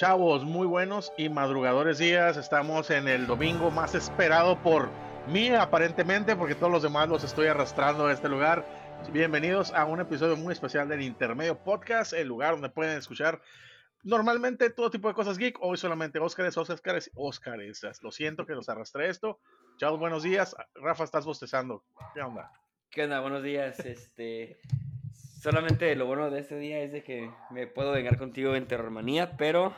Chavos, muy buenos y madrugadores días. Estamos en el domingo más esperado por mí, aparentemente, porque todos los demás los estoy arrastrando a este lugar. Bienvenidos a un episodio muy especial del Intermedio Podcast, el lugar donde pueden escuchar normalmente todo tipo de cosas geek. Hoy solamente Óscares, Óscares, Óscares. Lo siento que los arrastré esto. Chavos, buenos días. Rafa, estás bostezando. ¿Qué onda? ¿Qué onda? Buenos días. Este. Solamente lo bueno de este día es de que me puedo vengar contigo en Terrormanía, pero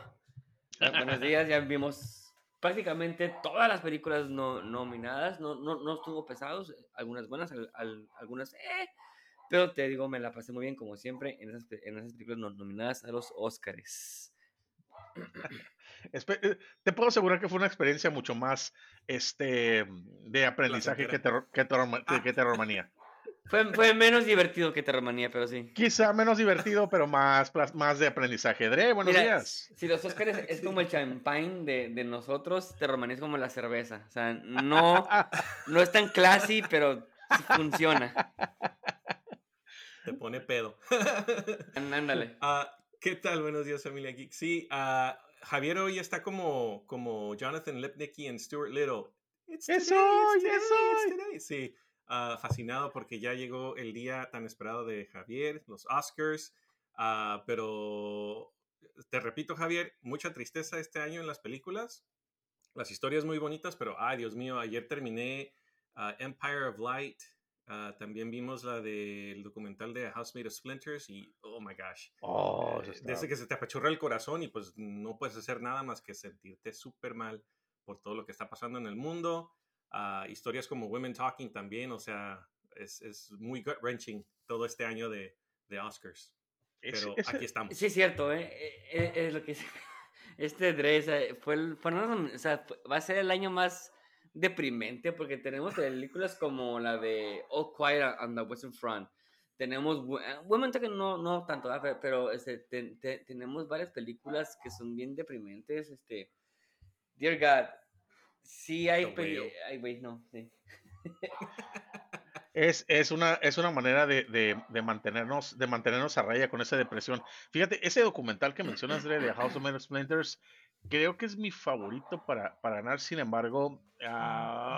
ah, buenos días, ya vimos prácticamente todas las películas no, nominadas, no, no, no, estuvo pesados, algunas buenas, algunas eh, pero te digo, me la pasé muy bien como siempre en esas, en esas películas nominadas a los Oscars. Eh, te puedo asegurar que fue una experiencia mucho más este, de aprendizaje que, terror, que, que Terrormanía. Fue, fue, menos divertido que Terromanía, pero sí. Quizá menos divertido, pero más, más de aprendizaje. Dre, buenos días. Si los Oscars es como el champagne de, de nosotros, Terromanía es como la cerveza. O sea, no, no es tan classy, pero funciona. Te pone pedo. Ándale. Uh, ¿Qué tal? Buenos días, familia Geek. Sí, uh, Javier hoy está como, como Jonathan Lipnicki en Stuart Little. eso, eso. Sí. Ah, fascinado porque ya llegó el día tan esperado de Javier, los Oscars, uh, pero te repito Javier, mucha tristeza este año en las películas, las historias muy bonitas, pero ay Dios mío, ayer terminé uh, Empire of Light, también vimos la del documental de House Made of Splinters y oh my gosh. Oh, eh, desde que se te apachurra el corazón y pues no puedes hacer nada más que sentirte súper mal por todo lo que está pasando en el mundo historias como Women Talking también, o sea, es, es muy gut wrenching todo este año de, de Oscars. Pero aquí estamos. Sí, es cierto, ¿eh? eh, eh es, lo que este dress fue, fue o sea, va a ser el año más deprimente porque tenemos películas como la de All Quiet on the Western Front. Tenemos Women Talking no, no tanto, pero este, tenemos varias películas que son bien deprimentes. Este, Dear God, Sí, hay Ay, güey, no, Es, es, una, es una manera de, de, de, mantenernos, de mantenernos a raya con esa depresión. Fíjate, ese documental que mencionas de House of Splinters, creo que es mi favorito para, para ganar, sin embargo, ah,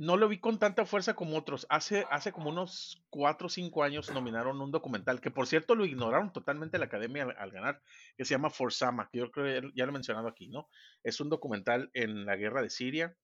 no lo vi con tanta fuerza como otros. Hace, hace como unos 4 o 5 años nominaron un documental, que por cierto lo ignoraron totalmente la academia al, ganar, que se llama Forsama, que yo creo que ya lo he mencionado aquí, ¿no? Es un documental en la guerra de Siria,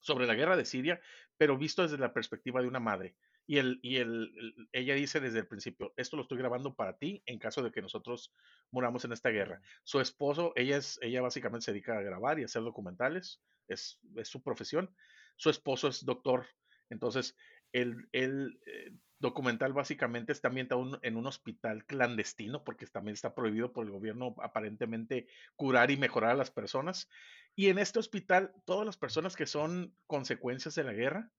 sobre la guerra de Siria, pero visto desde la perspectiva de una madre. Y, el, y el, ella dice desde el principio, esto lo estoy grabando para ti en caso de que nosotros muramos en esta guerra. Su esposo, ella, es, ella básicamente se dedica a grabar y hacer documentales, es, es su profesión. Su esposo es doctor, entonces el, el eh, documental básicamente está ambientado en un hospital clandestino, porque también está prohibido por el gobierno aparentemente curar y mejorar a las personas. Y en este hospital, todas las personas que son consecuencias de la guerra,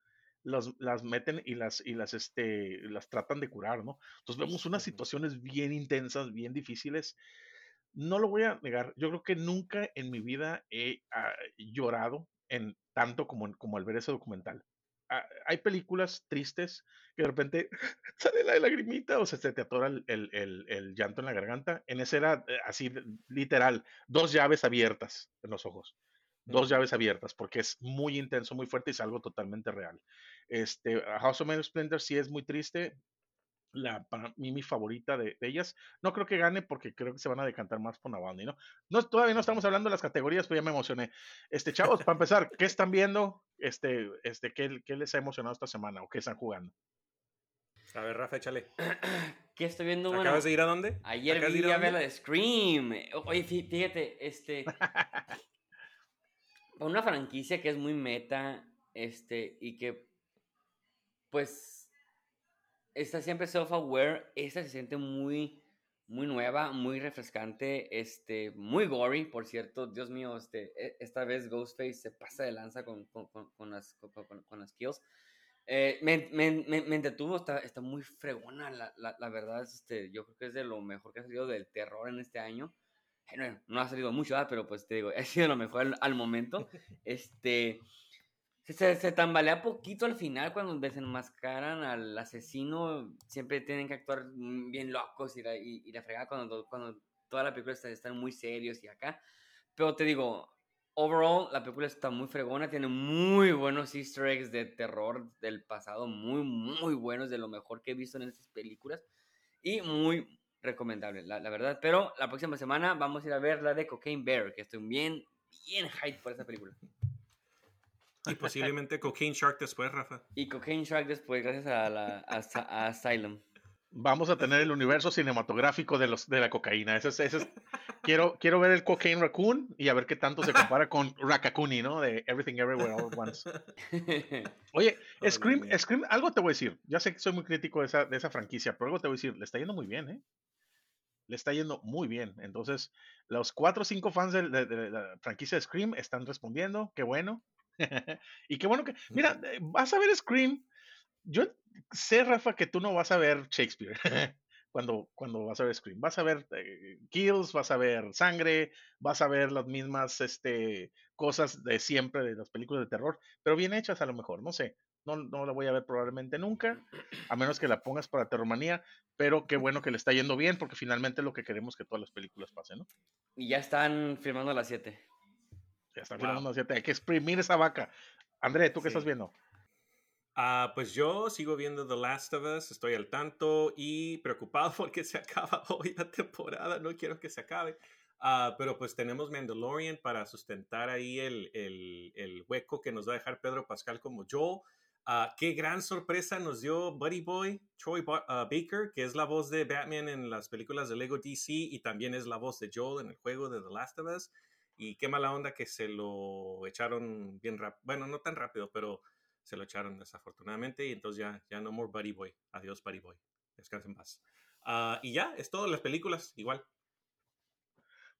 las meten y las, y las, este, las tratan de curar, ¿no? Entonces vemos unas situaciones bien intensas, bien difíciles. No lo voy a negar, yo creo que nunca en mi vida he ah, llorado en tanto como, como al ver ese documental. Ah, hay películas tristes que de repente sale la lagrimita o se te atora el, el, el, llanto en la garganta. En ese era eh, así, literal, dos llaves abiertas en los ojos dos llaves abiertas, porque es muy intenso, muy fuerte y es algo totalmente real. Este, House of Splendor sí es muy triste. La, para mí, mi favorita de, ellas. No creo que gane porque creo que se van a decantar más por Navalny, ¿no? ¿no? Todavía no estamos hablando de las categorías, pero ya me emocioné. Este, chavos, para empezar, ¿qué están viendo? Este, este, ¿qué, ¿qué, les ha emocionado esta semana o qué están jugando? A ver, Rafa, échale. ¿Qué estoy viendo? ¿Acabas de ir a dónde? Ayer vi a ver la de Scream. Oye, fíjate, este. una franquicia que es muy meta, este, y que, pues, está siempre self-aware, esta se siente muy, muy nueva, muy refrescante, este, muy gory, por cierto, Dios mío, este, e, esta vez Ghostface se pasa de lanza con, con, con, las, con, las kills. Eh, me, me, me, entretuvo, está, está muy fregona, la, la, la, verdad, este, yo creo que es de lo mejor que ha salido del terror en este año no ha salido mucho, pero pues te digo, ha sido lo mejor al, momento. Este, se, se, tambalea poquito al final cuando desenmascaran al asesino, siempre tienen que actuar bien locos y la, y, la fregada cuando, cuando toda la película está, están muy serios y acá. Pero te digo, overall, la película está muy fregona, tiene muy buenos easter eggs de terror del pasado, muy, muy buenos, de lo mejor que he visto en estas películas. Y muy recomendable, la, la verdad. Pero la próxima semana vamos a ir a ver la de Cocaine Bear, que estoy bien, bien hype por esa película. Y posiblemente Cocaine Shark después, Rafa. Y Cocaine Shark después, gracias a, la, a, a Asylum. Vamos a tener el universo cinematográfico de los de la cocaína. Eso es, quiero, quiero ver el Cocaine Raccoon y a ver qué tanto se compara con Rakakuni, ¿no? De Everything Everywhere All at Once. Oye, Scream. Scream, algo te voy a decir. Ya sé que soy muy crítico de esa, de esa franquicia, pero algo te voy a decir. Le está yendo muy bien, ¿eh? Le está yendo muy bien. Entonces, los cuatro o cinco fans de, de- de la franquicia de Scream están respondiendo. Qué bueno. y qué bueno que. Mira, eh, vas a ver Scream. Yo sé, Rafa, que tú no vas a ver Shakespeare cuando, cuando vas a ver Scream. Vas a ver eh, kills, vas a ver sangre, vas a ver las mismas este, cosas de siempre de las películas de terror, pero bien hechas a lo mejor, no sé. No, no la voy a ver probablemente nunca, a menos que la pongas para Terromanía, pero qué bueno que le está yendo bien, porque finalmente es lo que queremos que todas las películas pasen, ¿no? y ya están filmando a las 7. Ya está Wow. siete, hay que exprimir esa vaca. André, ¿tú qué Sí. estás viendo? Ah, pues yo sigo viendo The Last of Us, estoy al tanto y preocupado porque se acaba hoy la temporada, no quiero que se acabe. Ah, pero pues tenemos Mandalorian para sustentar ahí el, el- el hueco que nos va a dejar Pedro Pascal como Joel. Ah, qué gran sorpresa nos dio Buddy Boy, Troy Ba- Baker, que es la voz de Batman en las películas de Lego DC y también es la voz de Joel en el juego de The Last of Us. Y qué mala onda que se lo echaron bien rápido. Bueno, no tan rápido, pero se lo echaron desafortunadamente y entonces ya, ya no more Buddy Boy. Adiós Buddy Boy. Descansen en paz. Ah, y ya, es todo, las películas igual.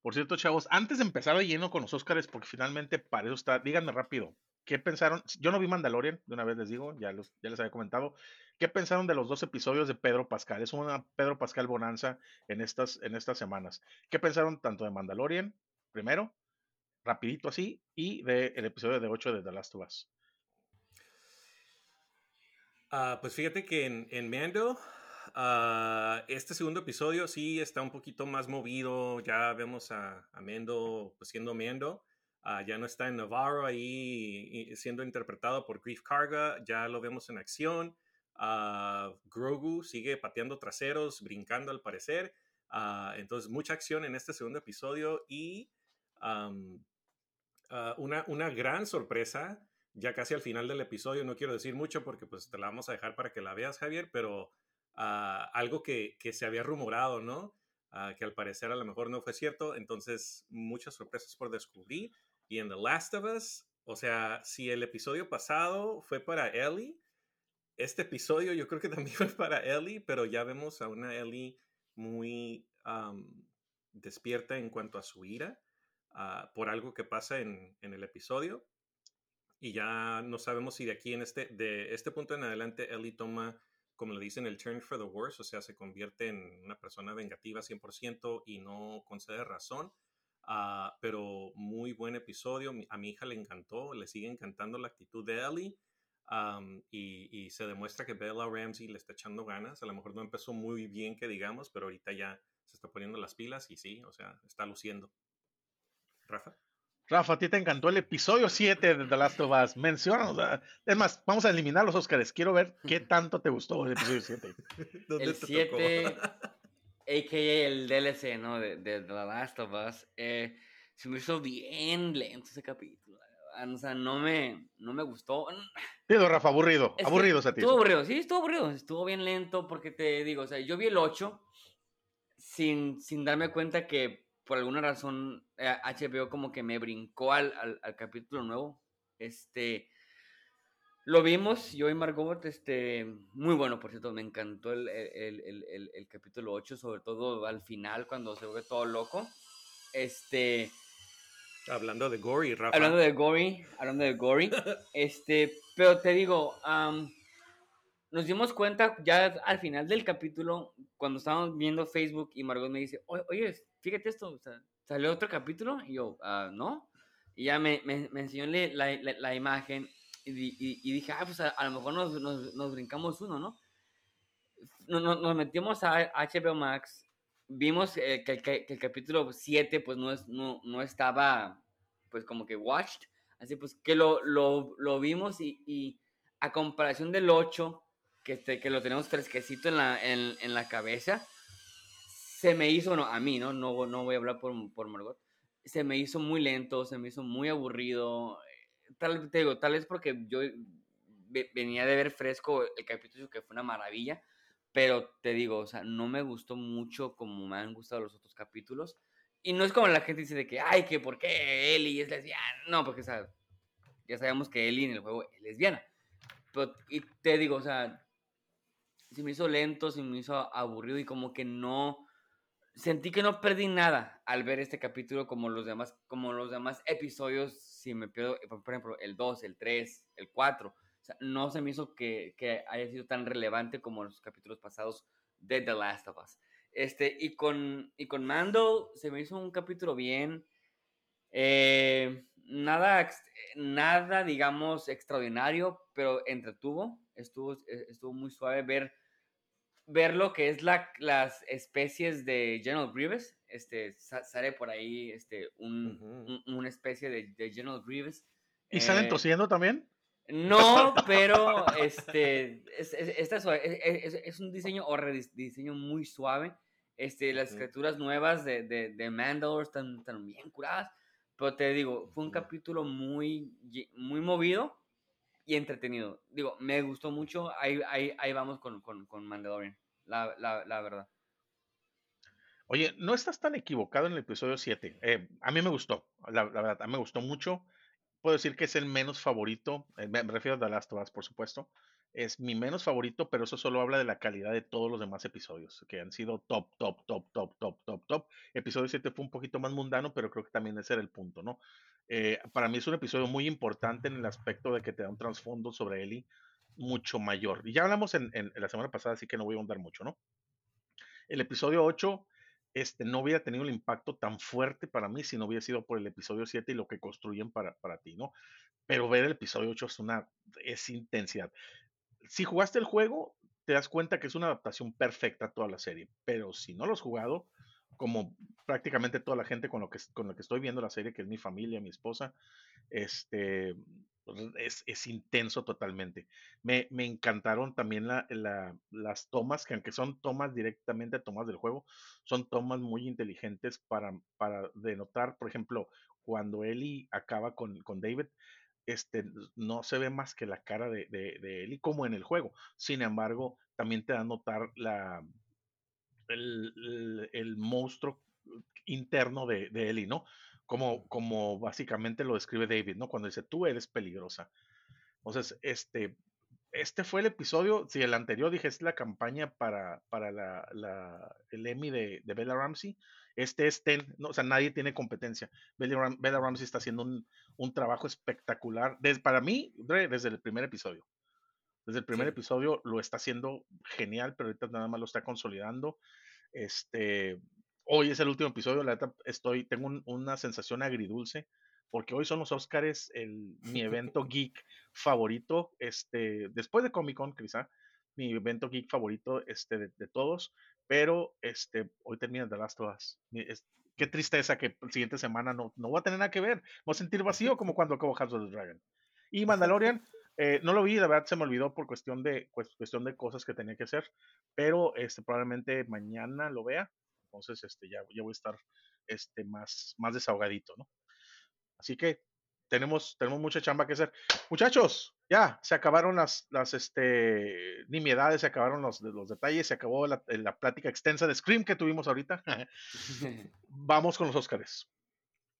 Por cierto, chavos, antes de empezar de lleno con los Oscars, porque finalmente para eso está, díganme rápido, ¿qué pensaron? Yo no vi Mandalorian, de una vez les digo, ya, los- ya les había comentado. ¿Qué pensaron de los dos episodios de Pedro Pascal? Es una Pedro Pascal bonanza en estas, en estas semanas. ¿Qué pensaron tanto de Mandalorian, primero, rapidito así, y del episodio de 8 de The Last of Us? Ah, pues fíjate que en, en Mando, ah, este segundo episodio sí está un poquito más movido. Ya vemos a, a Mando pues, siendo Mando. Ah, ya no está en Navarro ahí siendo interpretado por Grief Karga. Ya lo vemos en acción. Grogu sigue pateando traseros, brincando al parecer. Entonces, mucha acción en este segundo episodio y am, ah, una, una gran sorpresa ya casi al final del episodio, no quiero decir mucho porque pues te la vamos a dejar para que la veas, Javier, pero ah, algo que, que se había rumorado, ¿no? Ah, que al parecer a lo mejor no fue cierto, entonces muchas sorpresas por descubrir. Y en The Last of Us, o sea, si el episodio pasado fue para Ellie, este episodio yo creo que también fue para Ellie, pero ya vemos a una Ellie muy despierta en cuanto a su ira ah, por algo que pasa en, el episodio y ya no sabemos si de aquí en este, de este punto en adelante Ellie toma, como le dicen, el turn for the worse, o sea, se convierte en una persona vengativa 100% y no concede razón. Ah, pero muy buen episodio, a mi hija le encantó, le sigue encantando la actitud de Ellie y, y se demuestra que Bella Ramsey le está echando ganas, a lo mejor no empezó muy bien que digamos, pero ahorita ya se está poniendo las pilas y sí, o sea, está luciendo. Rafa. Rafa, a ti te encantó el episodio 7 de The Last of Us. Menciónanos. Es más, vamos a eliminar los Oscars. Quiero ver qué tanto te gustó el episodio 7. ¿Dónde El te tocó? 7, a.k.a. el DLC, ¿no? De, de The Last of Us. eh, se me hizo bien lento ese capítulo. O sea, no me, no me gustó. Digo, Rafa, aburrido. Es aburrido, Satis. Estuvo aburrido, sí, estuvo aburrido. Estuvo bien lento porque te digo, o sea, yo vi el 8 sin, sin darme cuenta que por alguna razón eh, HBO como que me brincó al, al, al capítulo nuevo. Este, lo vimos, yo y Margot, este, muy bueno, por cierto, me encantó el, el, el, el, el capítulo 8, sobre todo al final cuando se ve todo loco. Este, Hablando de Gory, Rafa. hablando de Gory, hablando de Gory, este, pero te digo, am, nos dimos cuenta ya al final del capítulo, cuando estábamos viendo Facebook y Margot me dice, "Oye, oye, fíjate esto, o sea, ¿salió otro capítulo? Y yo, "Ah, no. Y ya me, me, me enseñó la, la, la- imagen y, y- y dije, ah, pues a, a lo mejor nos, nos, nos brincamos uno, ¿no? Nos, nos- metimos a HBO Max vimos eh, que, que, el capítulo 7 pues no, es, no, no estaba pues como que watched, así pues que lo, lo, lo vimos y, y, a comparación del 8, que, este, que lo tenemos fresquecito en la, en, en, la cabeza, se me hizo, bueno, a mí, ¿no? No, no voy a hablar por, por Margot, se me hizo muy lento, se me hizo muy aburrido, tal, te digo, tal vez porque yo venía de ver fresco el capítulo que fue una maravilla, pero te digo, o sea, no me gustó mucho como me han gustado los otros capítulos. Y no es como la gente dice de que, ay, que por qué Ellie es lesbiana. No, porque, o sea, ya sabemos que Ellie en el juego es lesbiana. Pero, y te digo, o sea, se me hizo lento, se me hizo aburrido y como que no, sentí que no perdí nada al ver este capítulo como los demás, como los demás episodios, si me pierdo, por ejemplo, el 2, el 3, el 4 no se me hizo que, haya sido tan relevante como los capítulos pasados de The Last of Us. Este, y con, y con Mando se me hizo un capítulo bien. Eh, nada, nada, digamos, extraordinario, pero entretuvo. Estuvo, estuvo muy suave ver, ver lo que es la, las especies de General Grievous. Este, sale por ahí este, un, una especie de, General Grievous. ¿Y salen eh, tosiendo también? No, pero este, es, es, un diseño o rediseño muy suave. Este, las escrituras nuevas de, de, de Mandalore están, bien curadas. Pero te digo, fue un capítulo muy, muy movido y entretenido. Digo, me gustó mucho. Ahí, ahí, ahí vamos con, con, con Mandalorian, la, la, la, verdad. Oye, no estás tan equivocado en el episodio 7. Eh, a mí me gustó, la, verdad, a mí me gustó mucho puedo decir que es el menos favorito, eh, me refiero a The Last por supuesto, es mi menos favorito, pero eso solo habla de la calidad de todos los demás episodios, que han sido top, top, top, top, top, top, top. Episodio 7 fue un poquito más mundano, pero creo que también ese era el punto, ¿no? Eh, para mí es un episodio muy importante en el aspecto de que te da un trasfondo sobre Ellie mucho mayor. Y ya hablamos en, en la semana pasada, así que no voy a ahondar mucho, ¿no? El episodio 8 este, no hubiera tenido el impacto tan fuerte para mí si no hubiera sido por el episodio 7 y lo que construyen para, para ti, ¿no? Pero ver el episodio 8 es una, es intensidad. Si jugaste el juego, te das cuenta que es una adaptación perfecta a toda la serie, pero si no lo has jugado, como prácticamente toda la gente con lo que, con lo que estoy viendo la serie, que es mi familia, mi esposa, este, es, es intenso totalmente. Me, me encantaron también la, la, las tomas, que aunque son tomas directamente tomas del juego, son tomas muy inteligentes para, para denotar, por ejemplo, cuando Ellie acaba con, con David, este, no se ve más que la cara de, de, de Ellie como en el juego. Sin embargo, también te da a notar la, el, el, monstruo interno de, de ¿no? como, como básicamente lo describe David, ¿no? Cuando dice, tú eres peligrosa. Entonces, este, este fue el episodio, si el anterior dije, es la campaña para, para la, la, el Emmy de, de, Bella Ramsey, este es Ten, no, o sea, nadie tiene competencia. Bella, Bella Ramsey está haciendo un, un trabajo espectacular, desde, para mí, desde el primer episodio. Desde el primer episodio lo está haciendo genial, pero ahorita nada más lo está consolidando. Este, hoy es el último episodio, la verdad estoy, tengo una sensación agridulce, porque hoy son los Oscars, el, mi evento geek favorito, este, después de Comic Con, quizá, mi evento geek favorito este, de, todos, pero este, hoy termina The Last of Us. qué tristeza que la siguiente semana no, no voy a tener nada que ver, voy a sentir vacío como cuando acabo House of the Dragon. Y Mandalorian, eh, no lo vi, la verdad se me olvidó por cuestión de, cuestión de cosas que tenía que hacer, pero este, probablemente mañana lo vea entonces, este, ya, ya voy a estar este, más, más desahogadito, ¿no? Así que tenemos, tenemos mucha chamba que hacer. Muchachos, ya, se acabaron las, las este, nimiedades, se acabaron los, los detalles, se acabó la, la plática extensa de Scream que tuvimos ahorita. Vamos con los Óscares.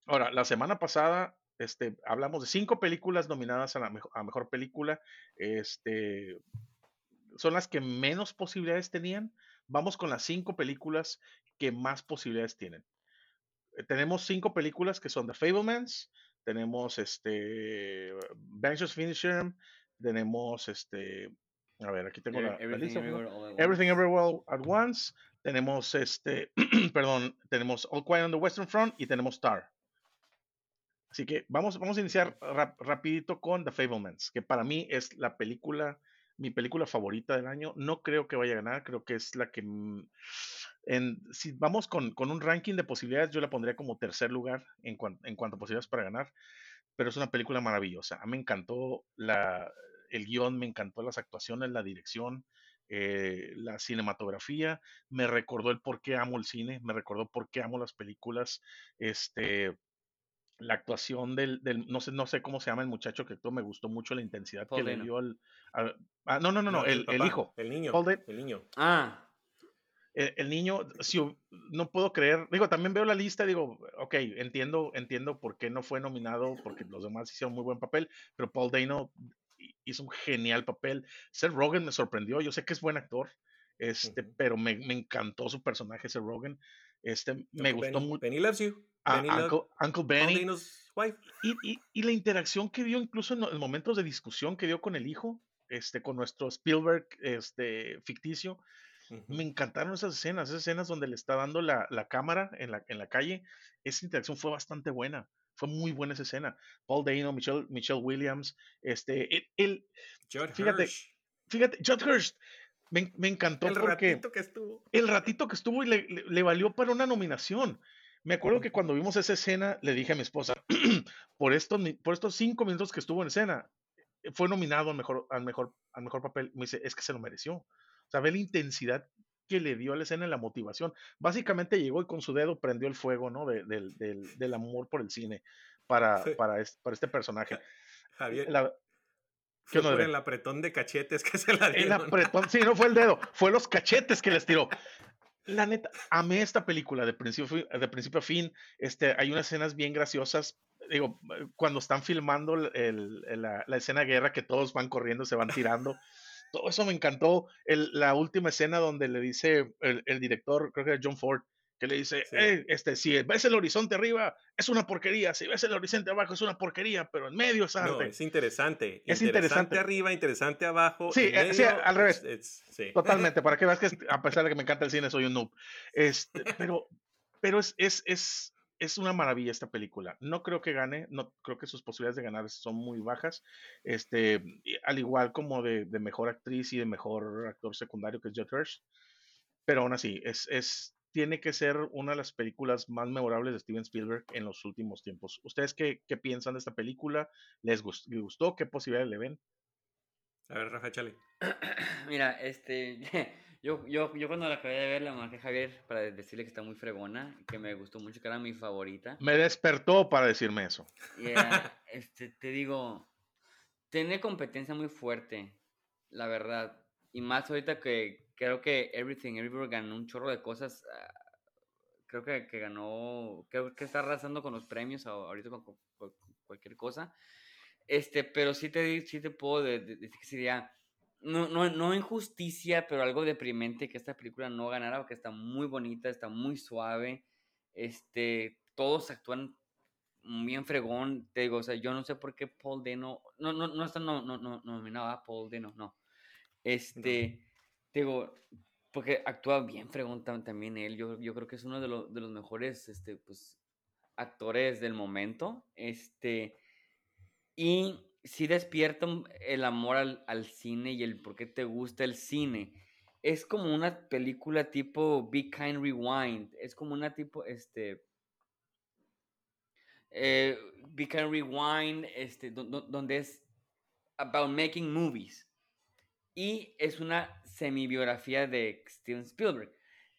Ahora, la semana pasada este, hablamos de cinco películas nominadas a la mejor, a mejor película. Este, son las que menos posibilidades tenían. Vamos con las cinco películas que más posibilidades tienen. Eh, tenemos cinco películas que son The Fablemans, tenemos este Banshees Finisher, tenemos este a ver, aquí tengo la, Everything, Everywhere, at Once. Tenemos este, perdón, tenemos All Quiet on the Western Front y tenemos Star. Así que vamos, vamos a iniciar rapidito con The Fablemans, que para mí es la película, mi película favorita del año. No creo que vaya a ganar, creo que es la que en, si vamos con, con, un ranking de posibilidades, yo la pondría como tercer lugar en, en cuanto a posibilidades para ganar, pero es una película maravillosa. A mí me encantó la, el guion, me encantó las actuaciones, la dirección, eh, la cinematografía, me recordó el por qué amo el cine, me recordó por qué amo las películas, este, la actuación del, del, no sé no sé cómo se llama el muchacho que todo me gustó mucho la intensidad que le dio al, ah, no no no no, el, el, hijo. el niño el niño. Ah el, niño si no puedo creer digo también veo la lista digo ok entiendo entiendo por qué no fue nominado porque los demás hicieron muy buen papel pero Paul Dano hizo un genial papel Seth Rogen me sorprendió yo sé que es buen actor este pero me, me encantó su personaje Seth Rogen este me gustó mucho Benny loves you Uncle, Benny. Y, y, la interacción que dio incluso en, momentos de discusión que dio con el hijo, este, con nuestro Spielberg este, ficticio. Me encantaron esas escenas, esas escenas donde le está dando la, la, cámara en la, en la calle. Esa interacción fue bastante buena. Fue muy buena esa escena. Paul Dano, Michelle, Michelle Williams, este, el, fíjate, fíjate, Judd Hurst, me, me, encantó el ratito que estuvo. El ratito que estuvo y le, le, valió para una nominación. Me acuerdo que cuando vimos esa escena, le dije a mi esposa, por estos, por estos cinco minutos que estuvo en escena, fue nominado al mejor, al mejor, al mejor papel. Me dice, es que se lo mereció. O sea, ve la intensidad que le dio a la escena y la motivación. Básicamente llegó y con su dedo prendió el fuego, ¿no? del, amor por el cine para, para, este, para este personaje. Javier. fue por el apretón de cachetes que se la dio. El apretón, sí, no fue el dedo, fue los cachetes que les tiró la neta, amé esta película de principio, de principio a fin. Este, hay unas escenas bien graciosas. Digo, cuando están filmando la, escena de guerra, que todos van corriendo, se van tirando. Todo eso me encantó. la última escena donde le dice el, el director, creo que era John Ford, que le dice, este, si ves el horizonte arriba, es una porquería, si ves el horizonte abajo, es una porquería, pero en medio es arte. No, es interesante. Es interesante, arriba, interesante abajo. Sí, eh, sí al revés. Totalmente, para que veas que a pesar de que me encanta el cine, soy un noob. Este, pero pero es, es, es, es una maravilla esta película. No creo que gane, no creo que sus posibilidades de ganar son muy bajas. Este, al igual como de, de mejor actriz y de mejor actor secundario que es Judd Hirsch. Pero aún así, es, es tiene que ser una de las películas más memorables de Steven Spielberg en los últimos tiempos. ¿Ustedes qué, qué piensan de esta película? ¿Les gustó? ¿Qué posibilidades le ven? A ver, Rafa, chale. Mira, este, yo, yo, yo cuando la acabé de ver la marqué Javier para decirle que está muy fregona, que me gustó mucho, que era mi favorita. Me despertó para decirme eso. este, te digo, tiene competencia muy fuerte, la verdad. Y más ahorita que creo que Everything Everywhere ganó un chorro de cosas. Ah, creo que, que, ganó, creo que está arrasando con los premios ahorita con, cualquier cosa. Este, pero sí te, sí te puedo decir que sería, no, no, no injusticia, pero algo deprimente que esta película no ganara, porque está muy bonita, está muy suave. Este, todos actúan bien fregón, te digo, o sea, yo no sé por qué Paul Dano, no, no, no está no, no, no, nominado a Paul Dano, no. Este, Digo, porque actúa bien fregón también él. Yo, yo creo que es uno de, de, los mejores este, pues, actores del momento. Este, y sí despierta el amor al, al, cine y el por qué te gusta el cine. Es como una película tipo Be Kind Rewind. Es como una tipo, este... Eh, Be Kind Rewind, este, donde es about making movies y es una semi-biografía de Steven Spielberg.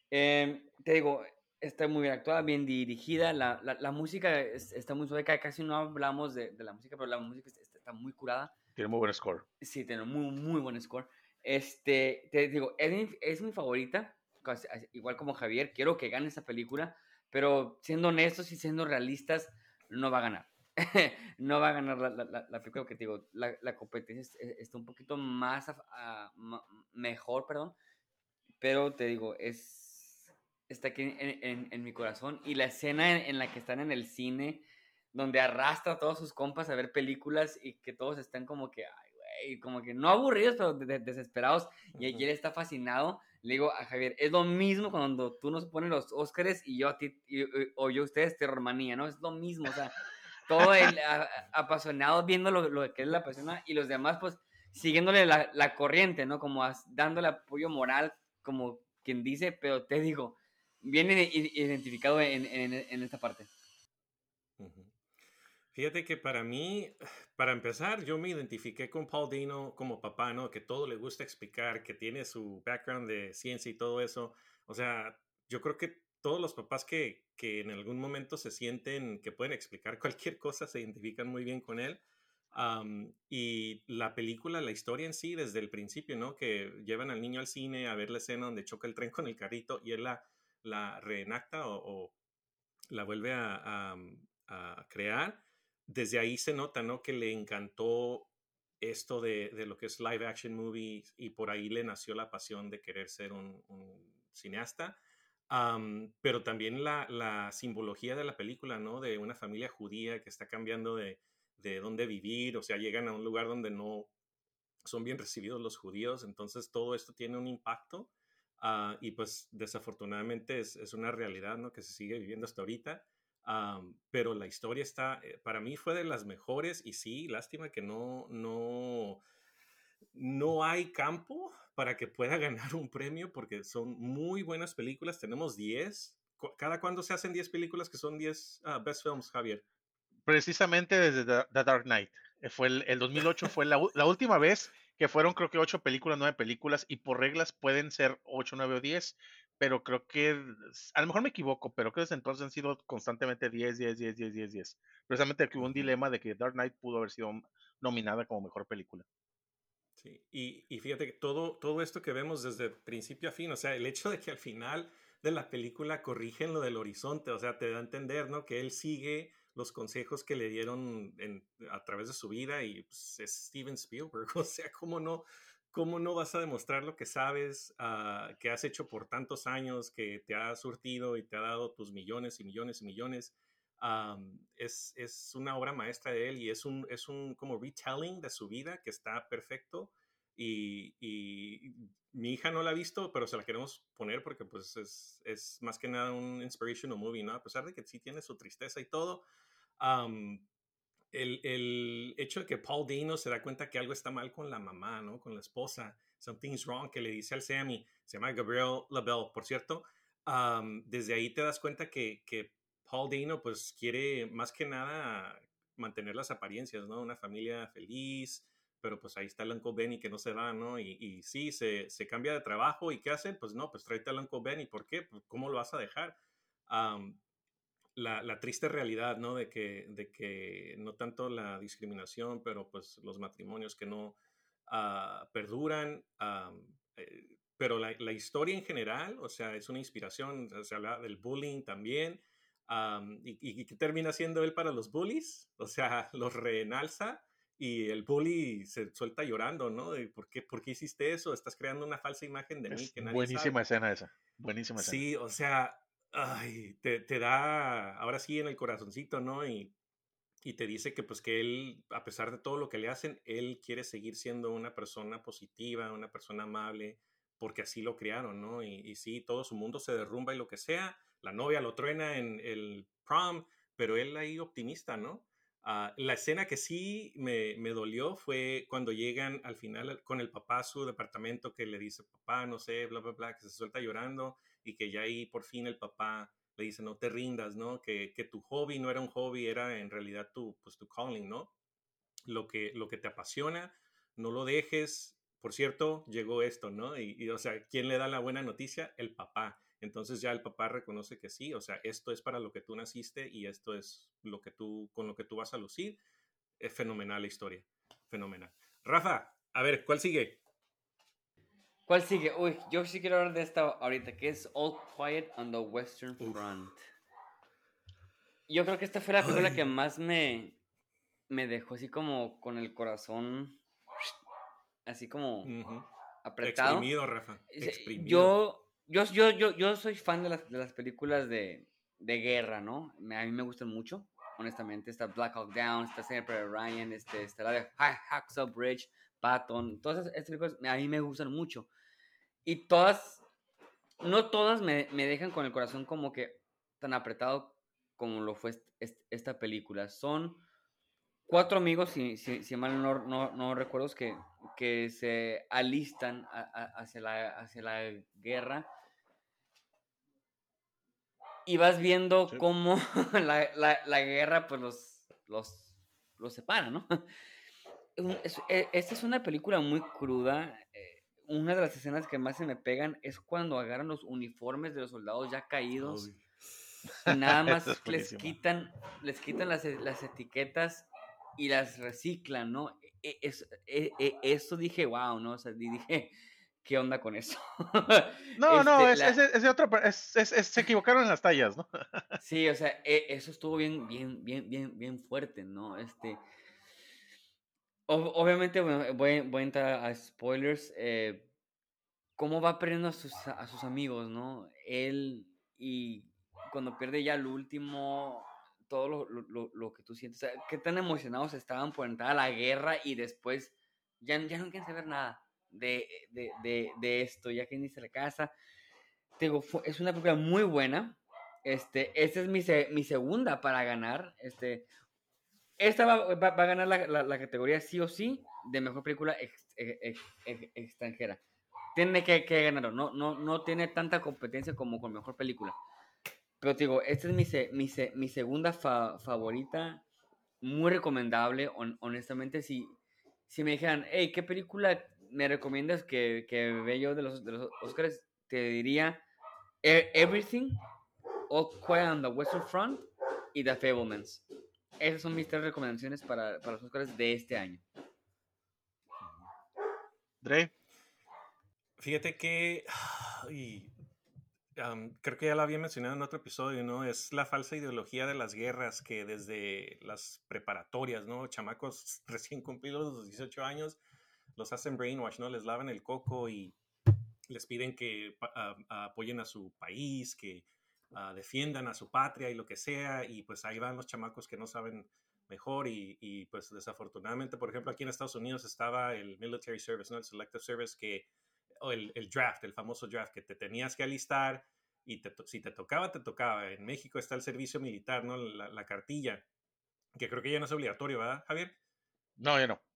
Em, te digo, está muy bien actuada, bien dirigida, la, la, música está muy suave, casi no hablamos de, de, la música, pero la música está, muy curada. Tiene muy buen score. Sí, tiene muy, muy buen score. Este, te digo, es mi, es mi favorita, igual como Javier, quiero que gane esa película, pero siendo honestos y siendo realistas, no va a ganar. no va a ganar la, la, la película que te digo, la, la competencia está un poquito más mejor, perdón, pero te digo, es está aquí en, en, en mi corazón y la escena en, la que están en el cine donde arrastra a todos sus compas a ver películas y que todos están como que, ay, güey, como que no aburridos, pero desesperados y, él está fascinado. Le digo a Javier, es lo mismo cuando tú nos pones los Óscares y yo a ti, o yo a ustedes, Terrormanía, ¿no? Es lo mismo, o sea, todo el apasionado viendo lo, lo, que es la persona y los demás pues siguiéndole la, la corriente, ¿no? Como dándole apoyo moral, como quien dice, pero te digo, bien identificado en, en, esta parte. Fíjate que para mí, para empezar, yo me identifiqué con Paul Dino como papá, ¿no? Que todo le gusta explicar, que tiene su background de ciencia y todo eso. O sea, yo creo que todos los papás que, que en algún momento se sienten que pueden explicar cualquier cosa se identifican muy bien con él. y la película, la historia en sí, desde el principio, ¿no? Que llevan al niño al cine a ver la escena donde choca el tren con el carrito y él la, la reenacta o, la vuelve a, a, crear. Desde ahí se nota, ¿no? Que le encantó esto de, de, lo que es live action movies y por ahí le nació la pasión de querer ser un, cineasta pero también la, la, simbología de la película, ¿no? De una familia judía que está cambiando de, de dónde vivir, o sea, llegan a un lugar donde no son bien recibidos los judíos, entonces todo esto tiene un impacto ah, y pues desafortunadamente es, es, una realidad, ¿no? Que se sigue viviendo hasta ahorita. Pero la historia está, eh, para mí fue de las mejores y sí, lástima que no, no, no hay campo para que pueda ganar un premio porque son muy buenas películas. Tenemos 10. ¿Cada cuándo se hacen 10 películas que son 10 ah, best films, Javier? Precisamente desde The, Dark Knight. Eh, fue el, 2008 fue la, última vez que fueron creo que 8 películas, 9 películas y por reglas pueden ser 8, 9 o 10, pero creo que, a lo mejor me equivoco, pero creo que desde entonces han sido constantemente 10, 10, 10, 10, 10, 10. Precisamente que hubo un dilema de que Dark Knight pudo haber sido nominada como mejor película. Sí, y, y, fíjate que todo, todo esto que vemos desde principio a fin, o sea, el hecho de que al final de la película corrigen lo del horizonte, o sea, te da a entender, ¿no? Que él sigue los consejos que le dieron en, a través de su vida y pues, es Steven Spielberg, o sea, ¿cómo no, cómo no vas a demostrar lo que sabes, uh, que has hecho por tantos años, que te ha surtido y te ha dado tus millones y millones y millones? es, es, una obra maestra de él y es un, es un como retelling de su vida que está perfecto. Y, y, mi hija no la ha visto, pero se la queremos poner porque pues es, es, más que nada un inspirational movie, ¿no? A pesar de que sí tiene su tristeza y todo. El, el, hecho de que Paul Dino se da cuenta que algo está mal con la mamá, ¿no? Con la esposa. Something's wrong, que le dice al Sammy. Se llama Gabriel Labelle, por cierto. desde ahí te das cuenta que, que Paul Dano pues quiere más que nada mantener las apariencias, ¿no? Una familia feliz, pero pues ahí está el Uncle Benny que no se va, ¿no? Y, y sí, se, se, cambia de trabajo y ¿qué hacen? Pues no, pues tráete al Uncle Benny, ¿por qué? Pues, ¿Cómo lo vas a dejar? La, la, triste realidad, ¿no? De que, de que no tanto la discriminación, pero pues los matrimonios que no uh, perduran, eh, pero la, la, historia en general, o sea, es una inspiración, se habla del bullying también, y, qué termina siendo él para los bullies, o sea, los reenalza y el bully se suelta llorando, ¿no? De, ¿por, qué, ¿Por qué hiciste eso? Estás creando una falsa imagen de mí que nadie Buenísima escena esa, buenísima escena. Sí, o sea, ay, te, te, da ahora sí en el corazoncito, ¿no? Y, y te dice que pues que él, a pesar de todo lo que le hacen, él quiere seguir siendo una persona positiva, una persona amable, porque así lo crearon, ¿no? Y, y sí, todo su mundo se derrumba y lo que sea, la novia lo truena en el prom, pero él ahí optimista, ¿no? Ah, la escena que sí me, me, dolió fue cuando llegan al final con el papá a su departamento que le dice, papá, no sé, bla, bla, bla, que se suelta llorando y que ya ahí por fin el papá le dice, no te rindas, ¿no? Que, que tu hobby no era un hobby, era en realidad tu, pues, tu calling, ¿no? Lo que, lo que te apasiona, no lo dejes. Por cierto, llegó esto, ¿no? Y, y, o sea, ¿quién le da la buena noticia? El papá. Entonces ya el papá reconoce que sí, o sea, esto es para lo que tú naciste y esto es lo que tú, con lo que tú vas a lucir. Es fenomenal la historia, fenomenal. Rafa, a ver, ¿cuál sigue? ¿Cuál sigue? Uy, yo sí quiero hablar de esta ahorita, que es All Quiet on the Western Front. Yo creo que esta fue la película que más me, me dejó así como con el corazón así como apretado. Exprimido, Rafa. Exprimido. Yo yo, yo, yo, yo soy fan de las, de las películas de, de, guerra, ¿no? A mí me gustan mucho, honestamente. Está Black Hawk Down, está Siempre Ryan, este, está la de Hacksaw Bridge, Patton. Todas estas películas a mí me gustan mucho. Y todas, no todas me, me dejan con el corazón como que tan apretado como lo fue esta película. Son cuatro amigos, si, si, si mal no, no, no, recuerdo, que, que se alistan hacia, la, hacia la guerra Y vas viendo cómo la, la, la, guerra pues los, los, los separa, ¿no? E, esta es una película muy cruda. Eh, una de las escenas que más se me pegan es cuando agarran los uniformes de los soldados ya caídos. Y nada más les quitan, les quitan las, las, etiquetas y las reciclan, ¿no? E, es, e, eso dije, wow, ¿no? O sea, dije, ¿qué onda con eso? No, no, este, es, otro, se equivocaron en las tallas, ¿no? sí, o sea, e, eso estuvo bien, bien, bien, bien, bien fuerte, ¿no? Este, obviamente, bueno, voy, voy, a entrar a spoilers. Eh, ¿Cómo va perdiendo a sus, a sus amigos, no? Él y cuando pierde ya el último, todo lo, lo, lo que tú sientes, o sea, qué tan emocionados estaban por entrar a la guerra y después ya, ya no quieren saber nada de, de, de, de esto, ya que inicia la casa. Te digo, es una película muy buena. Este, esta es mi, mi segunda para ganar. Este, esta va, a ganar la, categoría sí o sí de mejor película extranjera. Tiene que, que ganarlo. No, no, tiene tanta competencia como con mejor película. Pero te digo, esta es mi, segunda favorita. Muy recomendable. honestamente, si, si me dijeran, hey, ¿qué película me recomiendas que, que vea yo de los, de Oscars, te diría e, Everything, All Quiet on the Western Front y The Fablemans. Esas son mis tres recomendaciones para, para los Oscars de este año. Dre. Fíjate que creo que ya lo había mencionado en otro episodio, ¿no? Es la falsa ideología de las guerras que desde las preparatorias, ¿no? Chamacos recién cumplidos los 18 años los hacen brainwash, ¿no? Les lavan el coco y les piden que apoyen a su país, que ah, defiendan a su patria y lo que sea, y pues ahí van los chamacos que no saben mejor y, pues desafortunadamente, por ejemplo, aquí en Estados Unidos estaba el military service, ¿no? El selective service que, o el, draft, el famoso draft que te tenías que alistar y si te tocaba, te tocaba. En México está el servicio militar, ¿no? La, la cartilla, que creo que ya no es obligatorio, ¿verdad, Javier? No, ya no.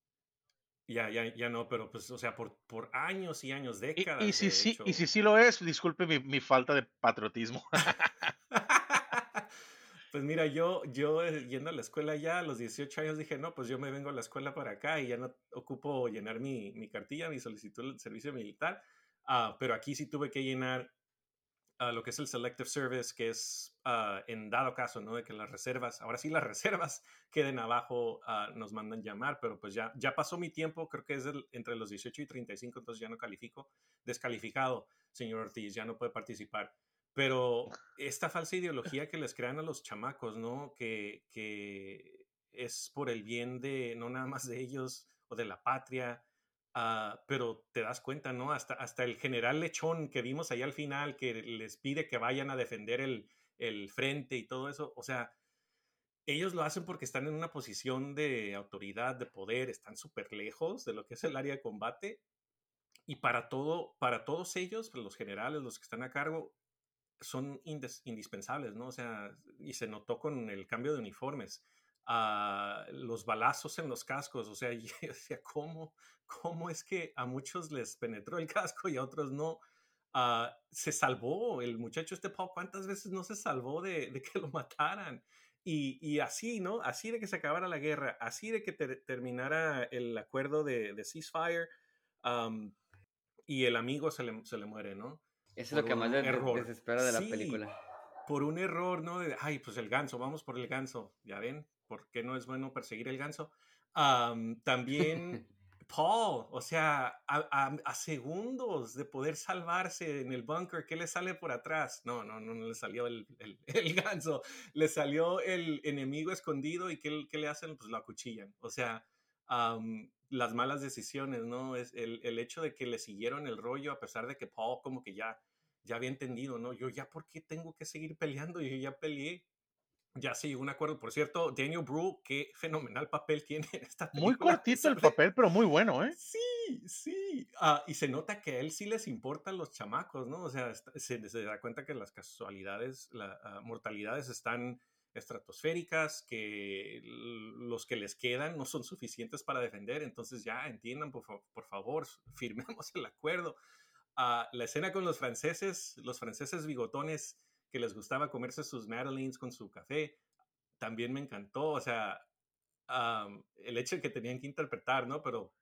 Ya, ya, ya no, pero pues, o sea, por, por años y años, décadas. Y, si, sí, y si sí lo es, disculpe mi, mi falta de patriotismo. pues mira, yo, yo eh, yendo a la escuela ya a los 18 años dije, no, pues yo me vengo a la escuela para acá y ya no ocupo llenar mi, mi cartilla, mi solicitud del servicio militar. Uh, pero aquí sí tuve que llenar lo que es el Selective Service, que es ah, en dado caso, ¿no? De que las reservas, ahora sí las reservas queden abajo, ah, nos mandan llamar, pero pues ya, ya pasó mi tiempo, creo que es entre los 18 y 35, entonces ya no califico, descalificado, señor Ortiz, ya no puede participar. Pero esta falsa ideología que les crean a los chamacos, ¿no? Que, que es por el bien de, no nada más de ellos o de la patria, Ah, pero te das cuenta, ¿no? Hasta, hasta el general Lechón que vimos ahí al final, que les pide que vayan a defender el, el frente y todo eso, o sea, ellos lo hacen porque están en una posición de autoridad, de poder, están súper lejos de lo que es el área de combate. Y para, todo, para todos ellos, los generales, los que están a cargo, son indispensables, ¿no? O sea, y se notó con el cambio de uniformes a los balazos en los cascos. O sea, ¿cómo, ¿cómo es que a muchos les penetró el casco y a otros no? Ah, se salvó el muchacho este Paul, ¿cuántas veces no se salvó de, de que lo mataran? Y, y, así, ¿no? Así de que se acabara la guerra, así de que terminara el acuerdo de, de ceasefire y el amigo se le, se le muere, ¿no? Eso es lo que más desespera de la película. Por un error, ¿no? De, ay, pues el ganso, vamos por el ganso, ya ven, ¿por qué no es bueno perseguir el ganso? también Paul, o sea, a, segundos de poder salvarse en el bunker, ¿qué le sale por atrás? No, no, no, le salió el, el, ganso, le salió el enemigo escondido y ¿qué, qué le hacen? Pues lo acuchillan. O sea, las malas decisiones, ¿no? Es el, el, hecho de que le siguieron el rollo a pesar de que Paul como que ya, ya había entendido, ¿no? Yo ya, ¿por qué tengo que seguir peleando? Yo ya peleé ya sí, un acuerdo. Por cierto, Daniel Bru, qué fenomenal papel tiene en esta película. Muy cortito el papel, pero muy bueno, ¿eh? Sí, sí. Ah, y se nota que a él sí les importan los chamacos, ¿no? O sea, se, da cuenta que las casualidades, las ah, mortalidades están estratosféricas, que los que les quedan no son suficientes para defender, entonces ya entiendan, por, por favor, firmemos el acuerdo. Uh, la escena con los franceses, los franceses bigotones, que les gustaba comerse sus Madeleines con su café, también me encantó. O sea, el hecho de que tenían que interpretar, ¿no? Pero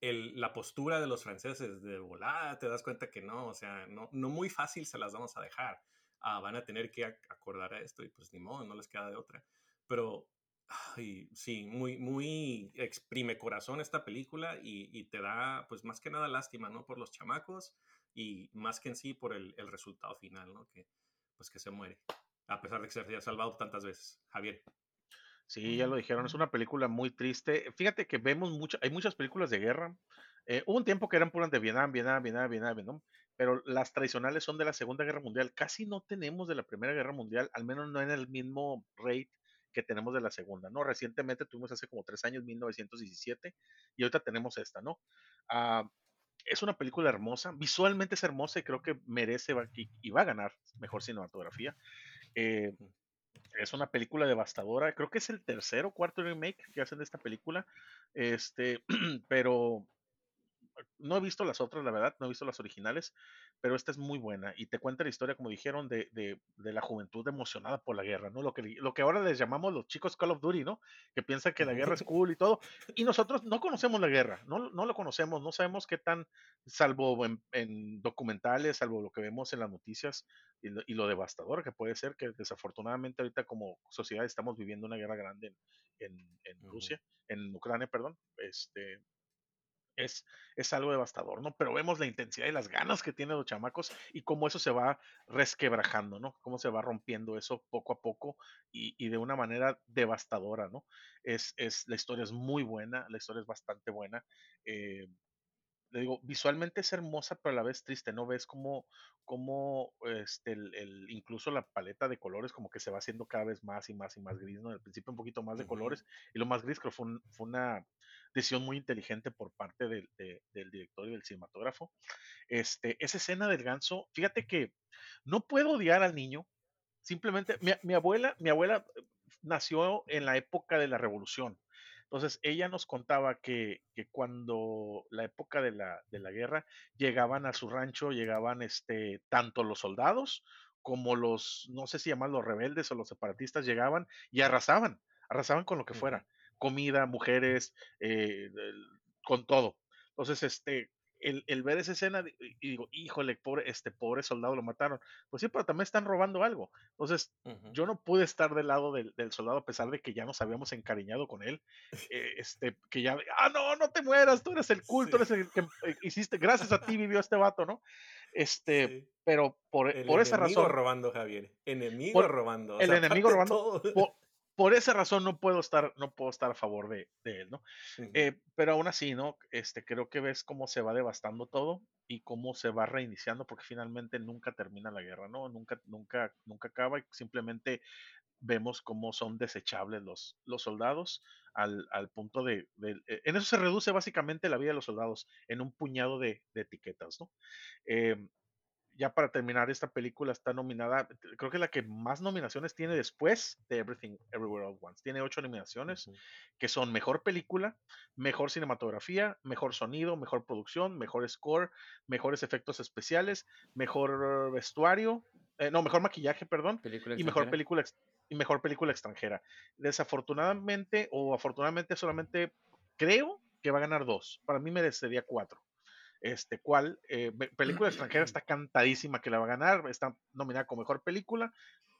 el, la postura de los franceses de volada, te das cuenta que no, o sea, no, no muy fácil se las vamos a dejar. Ah, van a tener que acordar a esto y pues ni modo, no les queda de otra. Pero sí, muy, muy exprime corazón esta película y, y, te da pues más que nada lástima, ¿no? Por los chamacos y más que en sí por el, el resultado final, ¿no? Que pues que se muere, a pesar de que se haya salvado tantas veces. Javier. Sí, ya lo dijeron, es una película muy triste. Fíjate que vemos muchas, hay muchas películas de guerra. Eh, hubo un tiempo que eran puras de Vietnam, Vietnam, Vietnam, Vietnam, Vietnam, pero las tradicionales son de la Segunda Guerra Mundial. Casi no tenemos de la Primera Guerra Mundial, al menos no en el mismo rate que tenemos de la Segunda, ¿no? Recientemente tuvimos hace como tres años, 1917, y ahorita tenemos esta, ¿no? Ah, es una película hermosa, visualmente es hermosa y creo que merece y, va a ganar mejor cinematografía. Eh, es una película devastadora. Creo que es el tercer o cuarto remake que hacen de esta película. Este, pero no he visto las otras, la verdad, no he visto las originales, pero esta es muy buena y te cuenta la historia, como dijeron, de, de, de, la juventud emocionada por la guerra, ¿no? Lo que, lo que ahora les llamamos los chicos Call of Duty, ¿no? Que piensan que la guerra es cool y todo. Y nosotros no conocemos la guerra, no, no lo conocemos, no sabemos qué tan, salvo en, en documentales, salvo lo que vemos en las noticias y lo, y lo, devastador que puede ser, que desafortunadamente ahorita como sociedad estamos viviendo una guerra grande en, en, en Rusia, en Ucrania, perdón, este es, es algo devastador, ¿no? Pero vemos la intensidad y las ganas que tienen los chamacos y cómo eso se va resquebrajando, ¿no? Cómo se va rompiendo eso poco a poco y, y de una manera devastadora, ¿no? Es, es, la historia es muy buena, la historia es bastante buena. Eh, le digo, visualmente es hermosa, pero a la vez triste, ¿no? Ves como, como este, el, el, incluso la paleta de colores como que se va haciendo cada vez más y más y más gris, ¿no? Al principio un poquito más de uh -huh. colores y lo más gris creo fue, un, fue una decisión muy inteligente por parte del, de, del director y del cinematógrafo. Este, esa escena del ganso, fíjate que no puedo odiar al niño, simplemente mi, mi abuela, mi abuela nació en la época de la revolución. Entonces, ella nos contaba que, que cuando la época de la, de la, guerra llegaban a su rancho, llegaban este, tanto los soldados como los, no sé si llaman los rebeldes o los separatistas, llegaban y arrasaban, arrasaban con lo que fuera, comida, mujeres, eh, con todo. Entonces, este, el, el, ver esa escena y digo, híjole, pobre, este pobre soldado lo mataron. Pues sí, pero también están robando algo. Entonces, uh -huh. yo no pude estar del lado del, del, soldado a pesar de que ya nos habíamos encariñado con él. Eh, este, que ya, ah, no, no te mueras, tú eres el culto, sí. tú eres el que eh, hiciste, gracias a ti vivió este vato, ¿no? Este, sí. pero por, el por esa razón. robando, Javier. Enemigo por, robando. el sea, enemigo robando. Por, por esa razón no puedo estar, no puedo estar a favor de, de él, ¿no? Eh, pero aún así, ¿no? Este, creo que ves cómo se va devastando todo y cómo se va reiniciando, porque finalmente nunca termina la guerra, ¿no? Nunca, nunca, nunca acaba y simplemente vemos cómo son desechables los, los soldados al, al punto de, de, eh, En eso se reduce básicamente la vida de los soldados, en un puñado de, de etiquetas, ¿no? Eh, ya para terminar, esta película está nominada, creo que es la que más nominaciones tiene después de Everything Everywhere All Once. Tiene ocho nominaciones, uh -huh. que son mejor película, mejor cinematografía, mejor sonido, mejor producción, mejor score, mejores efectos especiales, mejor vestuario, eh, no, mejor maquillaje, perdón, película y mejor película y mejor película extranjera. Desafortunadamente o afortunadamente solamente creo que va a ganar dos. Para mí merecería cuatro este cual eh, película extranjera está cantadísima que la va a ganar, está nominada como mejor película,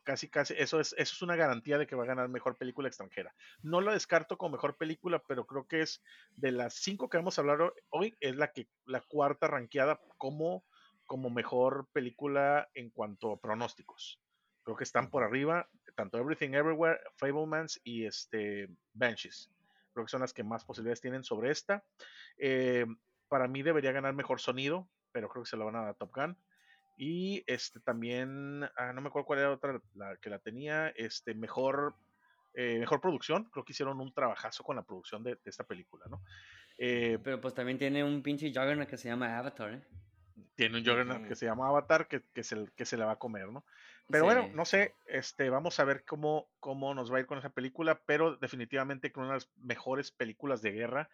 casi casi eso es eso es una garantía de que va a ganar mejor película extranjera. No la descarto como mejor película, pero creo que es de las cinco que vamos a hablar hoy es la que la cuarta ranqueada como como mejor película en cuanto a pronósticos. Creo que están por arriba tanto Everything Everywhere, Fablemans y este Banshees. Creo que son las que más posibilidades tienen sobre esta. Eh, para mí debería ganar mejor sonido, pero creo que se lo van a dar a Top Gun. Y este también, ah, no me acuerdo cuál era otra la que la tenía, este mejor, eh, mejor producción. Creo que hicieron un trabajazo con la producción de, de esta película, ¿no? Eh, pero pues también tiene un pinche Juggernaut que se llama Avatar, ¿eh? Tiene un Juggernaut mm. que se llama Avatar que, que, se, que se la va a comer, ¿no? Pero sí. bueno, no sé, este, vamos a ver cómo, cómo nos va a ir con esa película, pero definitivamente con una de las mejores películas de guerra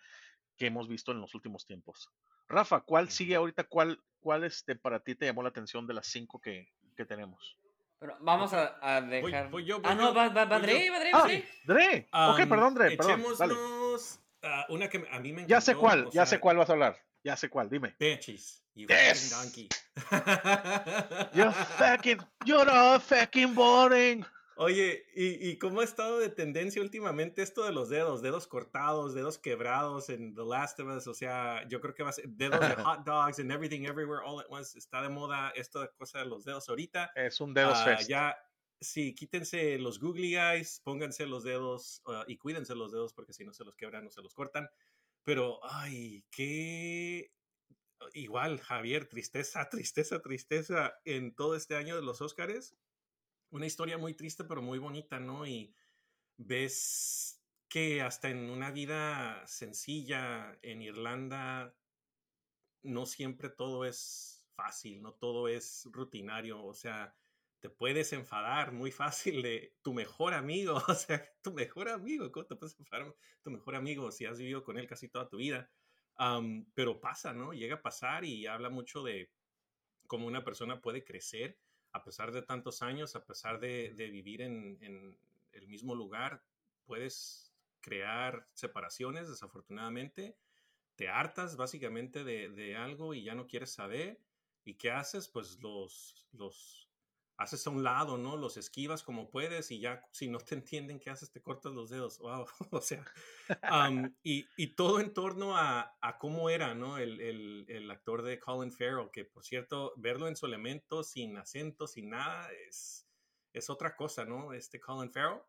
que hemos visto en los últimos tiempos. Rafa, ¿cuál sigue ahorita? ¿Cuál, cuál este, para ti te llamó la atención de las cinco que, que tenemos? Pero vamos a, a Voy- dejar. voy yo, voy ah, no, yo, va, va, va voy Dre, va Dre, Ah, va Dre. Dre. ok, Um, perdón, Dre, perdón. Echémonos ah, una que a mí me encantó. Ya sé cuál, ya sé sea, cuál vas a hablar. Ya sé cuál, dime. Banshees. You Yes. fucking donkey. You're fucking, you're all fucking boring. Oye, ¿y, ¿y cómo ha estado de tendencia últimamente esto de los dedos? Dedos cortados, dedos quebrados en The Last of Us. O sea, yo creo que va a ser dedos de hot dogs and everything everywhere all at once. Está de moda esta cosa de los dedos ahorita. Es un dedos Ah, fest. Ya, sí, quítense los googly eyes, pónganse los dedos ah, y cuídense los dedos porque si no se los quebran o se los cortan. Pero, ay, qué... Igual, Javier, tristeza, tristeza, tristeza en todo este año de los Óscares. Una historia muy triste, pero muy bonita, ¿no? Y ves que hasta en una vida sencilla en Irlanda no siempre todo es fácil, no todo es rutinario, o sea, te puedes enfadar muy fácil de tu mejor amigo, o sea, tu mejor amigo, ¿cómo te puedes enfadar? Tu mejor amigo si has vivido con él casi toda tu vida. Pero pasa, ¿no? Llega a pasar y habla mucho de cómo una persona puede crecer a pesar de tantos años, a pesar de, vivir en, en el mismo lugar, puedes crear separaciones, desafortunadamente. Te hartas básicamente de, de algo y ya no quieres saber. ¿Y qué haces? Pues los, los haces a un lado, ¿no? Los esquivas como puedes y ya si no te entienden qué haces, te cortas los dedos. Wow. o sea, y, y todo en torno a, a cómo era, ¿no? El, el, el actor de Colin Farrell, que por cierto, verlo en su elemento, sin acento, sin nada, es, es otra cosa, ¿no? Este Colin Farrell.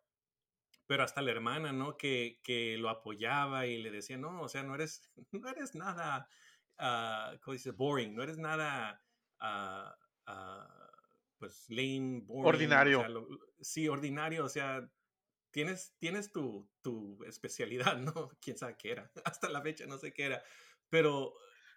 Pero hasta la hermana, ¿no? Que, que lo apoyaba y le decía, no, o sea, no eres, no eres nada, ah, ¿cómo dice? Boring, no eres nada, ah, ah, pues, lame, boring. o Ordinario. sea, lo- sí, ordinario, o sea, tienes, tienes tu, tu especialidad, ¿no? Quién sabe qué era. Hasta la fecha no sé qué era. Pero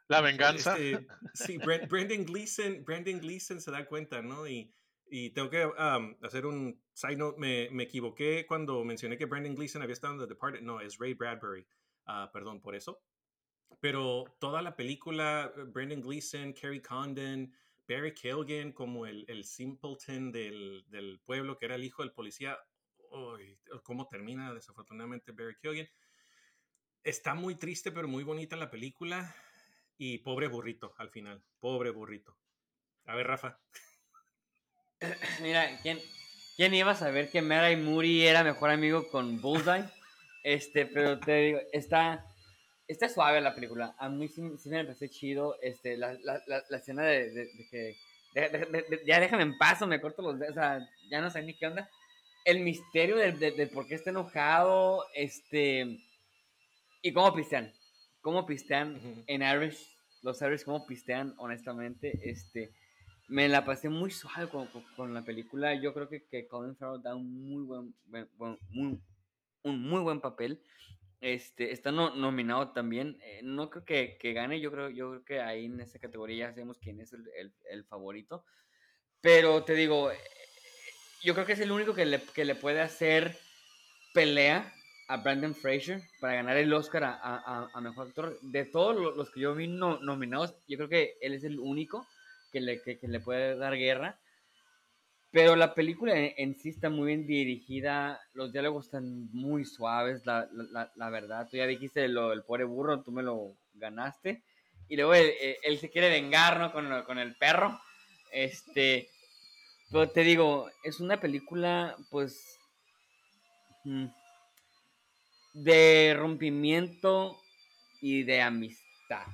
La venganza. este, sí, Brendan Gleeson, Brendan Gleeson se da cuenta, ¿no? Y, y tengo que um, hacer un side note. Me, me equivoqué cuando mencioné que Brendan Gleeson había estado en The Departed. No, es Ray Bradbury. Ah, perdón por eso. Pero toda la película, eh, Brendan Gleeson, Kerry Condon, Barry Keoghan como el, el simpleton del, del pueblo que era el hijo del policía. Uy, ¿Cómo termina desafortunadamente Barry Keoghan? Está muy triste, pero muy bonita la película. Y pobre burrito al final. Pobre burrito. A ver, Rafa. Mira, ¿quién, ¿quién iba a saber que Mary Moody era mejor amigo con Bullseye? Este, pero te digo, está, está suave la película. A mí sí, sí me parece chido este, la, la, la, la escena de, de- de que. de- de- ya déjame en paz o me corto los dedos. O sea, ya no sé ni qué onda. El misterio de, por qué está enojado. Este. Y cómo pistean. Cómo pistean Ujú. en Irish. Los Irish, cómo pistean, honestamente. Este me la pasé muy suave con, con- con la película. Yo creo que, que Colin Farrell da un muy buen, buen- buen- muy, un muy buen papel. Este, está no- nominado también. Eh, no creo que, gane. Yo creo, yo creo que ahí en esa categoría ya sabemos quién es el, favorito. Pero te digo, eh, yo creo que es el único que le, que le puede hacer pelea a Brandon Fraser para ganar el Oscar a, a- mejor actor. De todos lo- los que yo vi no- nominados, yo creo que él es el único que le, que le puede dar guerra. Pero la película en, sí está muy bien dirigida, los diálogos están muy suaves, la, la- la- verdad. Tú ya dijiste lo del pobre burro, tú me lo ganaste. Y luego él, él- se quiere vengar, ¿no? Con, con el perro. Este. Pero te digo, es una película, pues. mm, de rompimiento y de amistad.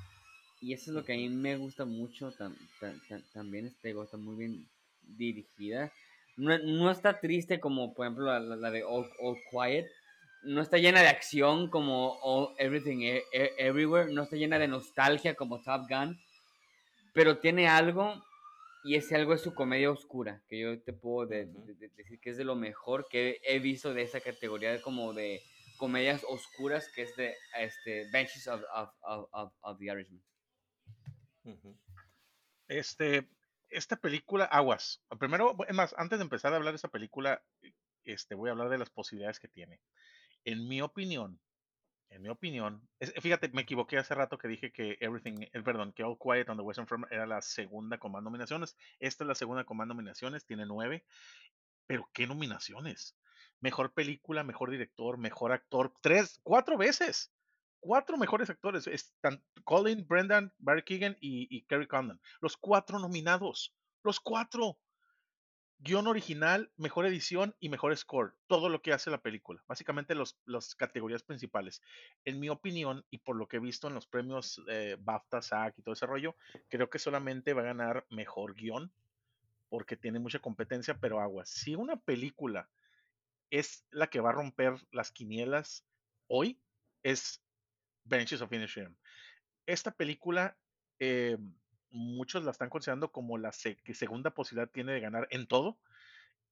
Y eso es lo que a mí me gusta mucho. tam- tam- tam- también este, está muy bien dirigida. No, no está triste como, por ejemplo, la, la- de All, All Quiet. No está llena de acción como All- Everything E- E- Everywhere. No está llena de nostalgia como Top Gun. Pero tiene algo, y ese algo es su comedia oscura. Que yo te puedo de- Ujú. de- de- decir que es de lo mejor que he visto de esa categoría de como de comedias oscuras, que es de este, Benches of, of, of, the Irishman. Este, esta película, aguas. Primero, es más, antes de empezar a hablar de esta película, este, voy a hablar de las posibilidades que tiene. En mi opinión, en mi opinión, fíjate, me equivoqué hace rato que dije que Everything, eh, perdón, que All Quiet on the Western Front era la segunda con más nominaciones. Esta es la segunda con más nominaciones, tiene nueve. Pero qué nominaciones. Mejor película, mejor director, mejor actor, tres, cuatro veces. Cuatro mejores actores. Están Colin, Brendan, Barry Keegan y, Kerry Condon. Los cuatro nominados. Los cuatro guion original, mejor edición y mejor score. Todo lo que hace la película. Básicamente las categorías principales. En mi opinión, y por lo que he visto en los premios eh, BAFTA, SAG y todo ese rollo, creo que solamente va a ganar mejor guion porque tiene mucha competencia, pero agua. Si una película es la que va a romper las quinielas hoy, es Benches of Finishing. Esta película eh, muchos la están considerando como la segunda posibilidad tiene de ganar en todo.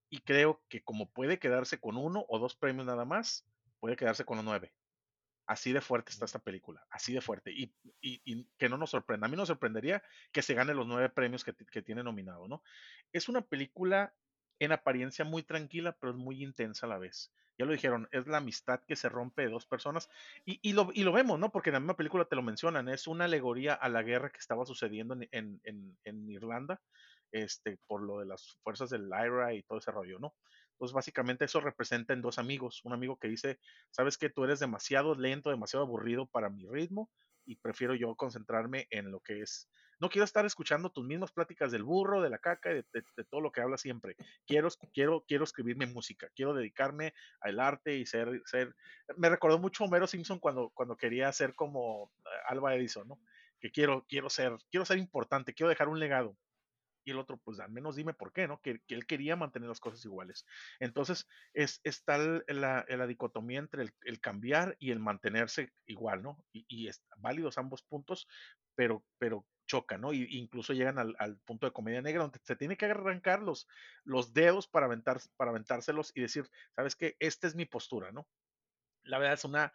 Y creo que como puede quedarse con uno o dos premios nada más, puede quedarse con los nueve. Así de fuerte está esta película, así de fuerte. Y, que no nos sorprenda. A mí nos sorprendería que se gane los nueve premios que, que tiene nominado, ¿no? Es una película en apariencia muy tranquila, pero es muy intensa a la vez ya lo dijeron, es la amistad que se rompe de dos personas. Y, y, lo, y lo, vemos, ¿no? Porque en la misma película te lo mencionan, es una alegoría a la guerra que estaba sucediendo en, en, en, Irlanda, este, por lo de las fuerzas del IRA y todo ese rollo, ¿no? Entonces, básicamente eso representa en dos amigos. Un amigo que dice, sabes que tú eres demasiado lento, demasiado aburrido para mi ritmo y prefiero yo concentrarme en lo que es no quiero estar escuchando tus mismas pláticas del burro, de la caca, de, de, todo lo que habla siempre. Quiero, quiero, quiero escribir mi música, quiero dedicarme al arte y ser, ser. Me recordó mucho Homero Simpson cuando, cuando quería ser como eh, Alba Edison, ¿no? Que quiero, quiero ser, quiero ser importante, quiero dejar un legado y el otro, pues al menos dime por qué, ¿no? Que, él quería mantener las cosas iguales. Entonces, es, está la, la, dicotomía entre el, cambiar y el mantenerse igual, ¿no? Y, es válidos ambos puntos, pero, pero chocan, ¿no? Y incluso llegan al, al, punto de comedia negra, donde se tiene que arrancar los, los dedos para, aventar, para aventárselos y decir, ¿sabes qué? Esta es mi postura, ¿no? La verdad es una,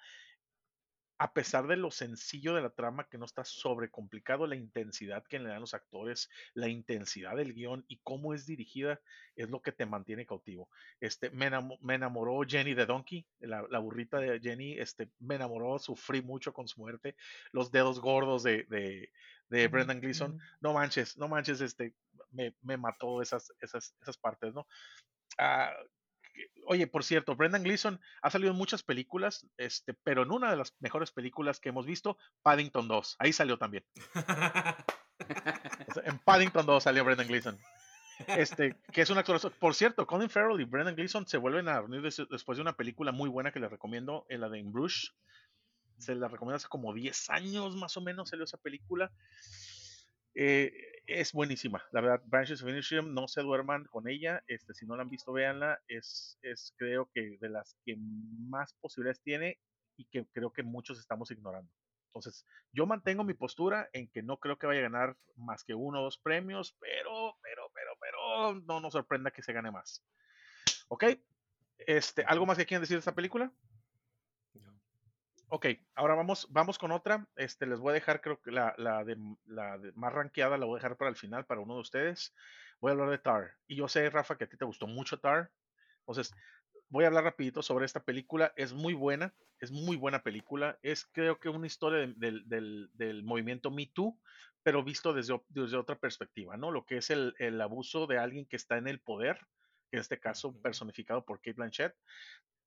a pesar de lo sencillo de la trama, que no está sobrecomplicado, la intensidad que le dan los actores, la intensidad del guion y cómo es dirigida, es lo que te mantiene cautivo. Este, me, enamoró Jenny de Donkey, la, burrita de Jenny, este, me enamoró, sufrí mucho con su muerte, los dedos gordos de, de, Brendan Gleeson, no manches, no manches, este, me, me mató esas, esas, esas partes, ¿no? Uh, oye, por cierto, Brendan Gleeson ha salido en muchas películas, este, pero en una de las mejores películas que hemos visto, Paddington 2. Ahí salió también. en Paddington 2 salió Brendan Gleeson. Este, que es un actor. Por cierto, Colin Farrell y Brendan Gleeson se vuelven a reunir después de una película muy buena que les recomiendo, en la de In Bruges. Se la recomiendo hace como 10 años más o menos salió esa película. Eh, es buenísima, la verdad. Branches of Initium, no se duerman con ella. Este, si no la han visto, véanla. Es, es creo que de las que más posibilidades tiene y que creo que muchos estamos ignorando. Entonces, yo mantengo mi postura en que no creo que vaya a ganar más que uno o dos premios, pero, pero, pero, pero, no nos sorprenda que se gane más. ¿Ok? Este, ¿Algo más que quieran decir de esta película? Ok, ahora vamos, vamos con otra. Este, les voy a dejar, creo que la, la, de, la más ranqueada la voy a dejar para el final, para uno de ustedes. Voy a hablar de Tar. Y yo sé, Rafa, que a ti te gustó mucho Tar. Entonces, voy a hablar rapidito sobre esta película. Es muy buena, es muy buena película. Es creo que una historia del, del, del, movimiento Me Too, pero visto desde, desde, otra perspectiva, ¿no? Lo que es el, el abuso de alguien que está en el poder, en este caso personificado por Kate Blanchett,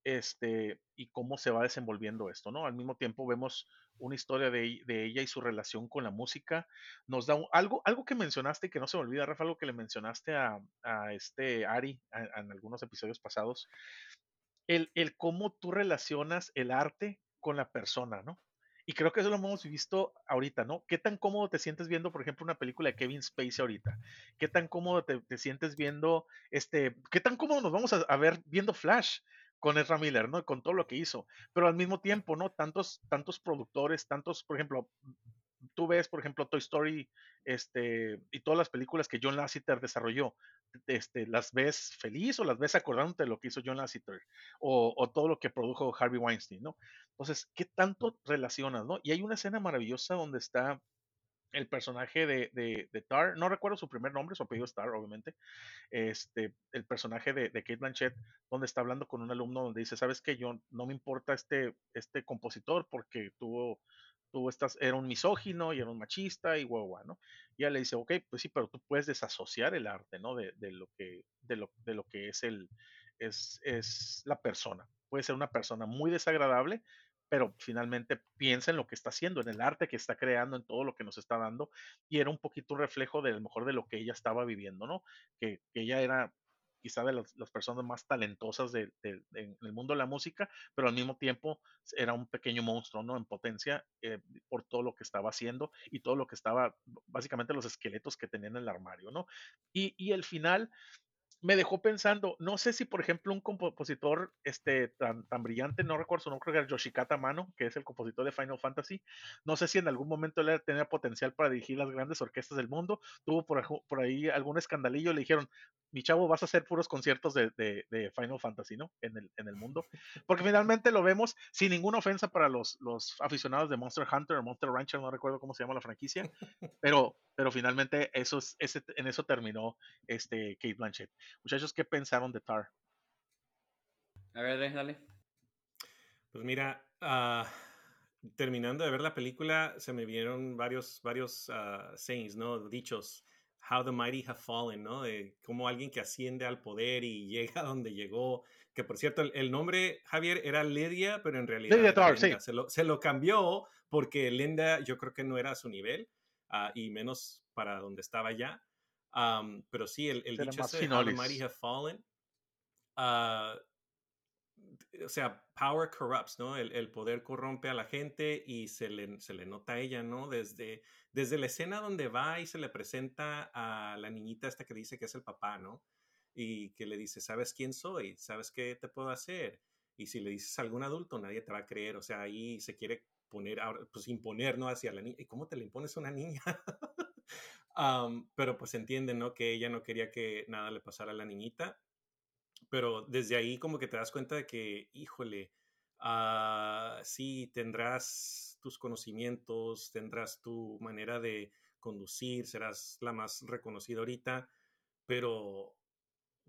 este, y cómo se va desenvolviendo esto, ¿no? Al mismo tiempo vemos una historia de, ella y su relación con la música. Nos da algo, algo que mencionaste, que no se me olvida, Rafa, algo que le mencionaste a, este Ari en algunos episodios pasados, el, el cómo tú relacionas el arte con la persona, ¿no? Y creo que eso lo hemos visto ahorita, ¿no? ¿Qué tan cómodo te sientes viendo, por ejemplo, una película de Kevin Spacey ahorita? ¿Qué tan cómodo te, sientes viendo, este, qué tan cómodo nos vamos a ver viendo Flash? Con Ezra Miller, ¿no? Con todo lo que hizo. Pero al mismo tiempo, ¿no? Tantos, tantos productores, tantos, por ejemplo, tú ves, por ejemplo, Toy Story, este, y todas las películas que John Lasseter desarrolló, este, ¿las ves feliz o las ves acordándote de lo que hizo John Lasseter? O, o, todo lo que produjo Harvey Weinstein, ¿no? Entonces, ¿qué tanto relacionas, no? Y hay una escena maravillosa donde está el personaje de, de, Tar, no recuerdo su primer nombre, su apellido es Tar, obviamente, este, el personaje de, de Kate Blanchett, donde está hablando con un alumno donde dice, sabes que yo no me importa este, este compositor porque tuvo, tuvo estas, era un misógino y era un machista y guau, guau, ¿no? Y ella le dice, ok, pues sí, pero tú puedes desasociar el arte, ¿no? De, de lo, que, de, lo, de lo que es, el, es, es la persona. Puede ser una persona muy desagradable, pero finalmente piensa en lo que está haciendo, en el arte que está creando, en todo lo que nos está dando, y era un poquito un reflejo de lo mejor de lo que ella estaba viviendo, ¿no? Que, ella era quizá de las, personas más talentosas de, en el mundo de la música, pero al mismo tiempo era un pequeño monstruo, ¿no? En potencia eh, por todo lo que estaba haciendo y todo lo que estaba, básicamente los esqueletos que tenía en el armario, ¿no? Y, y el final, me dejó pensando, no sé si por ejemplo un compositor este, tan, tan brillante, no recuerdo su nombre, creo que era Yoshikata Mano, que es el compositor de Final Fantasy, no sé si en algún momento él tenía potencial para dirigir las grandes orquestas del mundo, tuvo por, por ahí algún escandalillo, le dijeron, mi chavo, vas a hacer puros conciertos de, de, Final Fantasy, ¿no? En el, en el mundo, porque finalmente lo vemos sin ninguna ofensa para los, los aficionados de Monster Hunter o Monster Rancher, no recuerdo cómo se llama la franquicia, pero, pero finalmente eso es, ese, en eso terminó este Kate Blanchett. Muchachos, ¿qué pensaron de Tar? A ver, déjale. Pues mira, uh, terminando de ver la película, se me vieron varios, varios uh, sayings, ¿no? Dichos. How the mighty have fallen, ¿no? De cómo alguien que asciende al poder y llega donde llegó. Que por cierto, el, nombre, Javier, era Lydia, pero en realidad. Lydia sí. Se lo, se lo, cambió porque Linda, yo creo que no era a su nivel, uh, y menos para donde estaba ya pero sí, el, el dicho ese How the Mighty Have Fallen. Uh, o sea, power corrupts, ¿no? El, poder corrompe a la gente y se le, se le nota a ella, ¿no? Desde, desde la escena donde va y se le presenta a la niñita esta que dice que es el papá, ¿no? Y que le dice, ¿sabes quién soy? ¿Sabes qué te puedo hacer? Y si le dices a algún adulto, nadie te va a creer. O sea, ahí se quiere poner, pues imponer, ¿no? Hacia la niña. ¿Y cómo te le impones a una niña? pero pues entiende, ¿no? Que ella no quería que nada le pasara a la niñita. Pero desde ahí como que te das cuenta de que, híjole, uh, sí, tendrás tus conocimientos, tendrás tu manera de conducir, serás la más reconocida ahorita, pero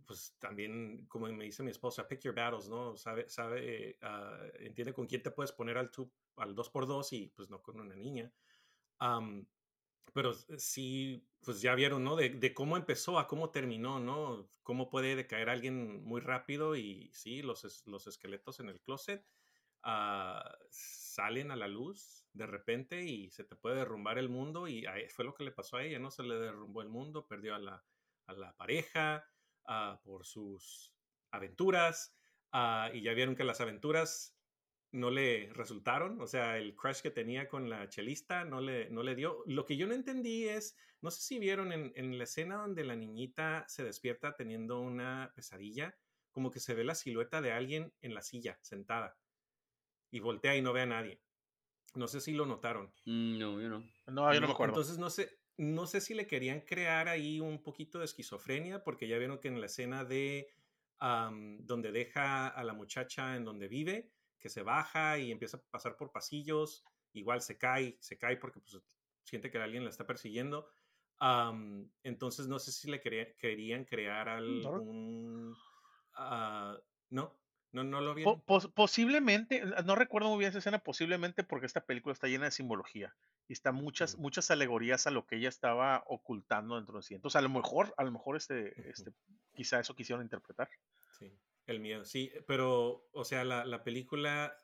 pues también, como me dice mi esposa, pick your battles, ¿no? Sabe, sabe, ah, entiende con quién te puedes poner al, tu, al 2x2 y pues no con una niña pero sí, pues ya vieron, ¿no? De, cómo empezó a cómo terminó, ¿no? Cómo puede decaer alguien muy rápido y sí, los, los esqueletos en el closet ah, salen a la luz de repente y se te puede derrumbar el mundo y fue lo que le pasó a ella, ¿no? Se le derrumbó el mundo, perdió a la, a la pareja ah, por sus aventuras ah, y ya vieron que las aventuras no le resultaron, o sea, el crush que tenía con la chelista no le, no le dio. Lo que yo no entendí es, no sé si vieron en, en, la escena donde la niñita se despierta teniendo una pesadilla, como que se ve la silueta de alguien en la silla, sentada, y voltea y no ve a nadie. No sé si lo notaron. Mm, no, yo no. No, yo no, me acuerdo. Entonces no sé, no sé si le querían crear ahí un poquito de esquizofrenia, porque ya vieron que en la escena de donde deja a la muchacha en donde vive, que se baja y empieza a pasar por pasillos, igual se cae, se cae porque pues, siente que alguien la está persiguiendo. entonces no sé si le querían crear algún... Uh, no, no, no lo vi. posiblemente, no recuerdo muy bien esa escena, posiblemente porque esta película está llena de simbología y está muchas, muchas alegorías a lo que ella estaba ocultando dentro de sí. Entonces, a lo mejor, a lo mejor este, este, quizá eso quisieron interpretar. Sí. El miedo, sí, pero, o sea, la, la película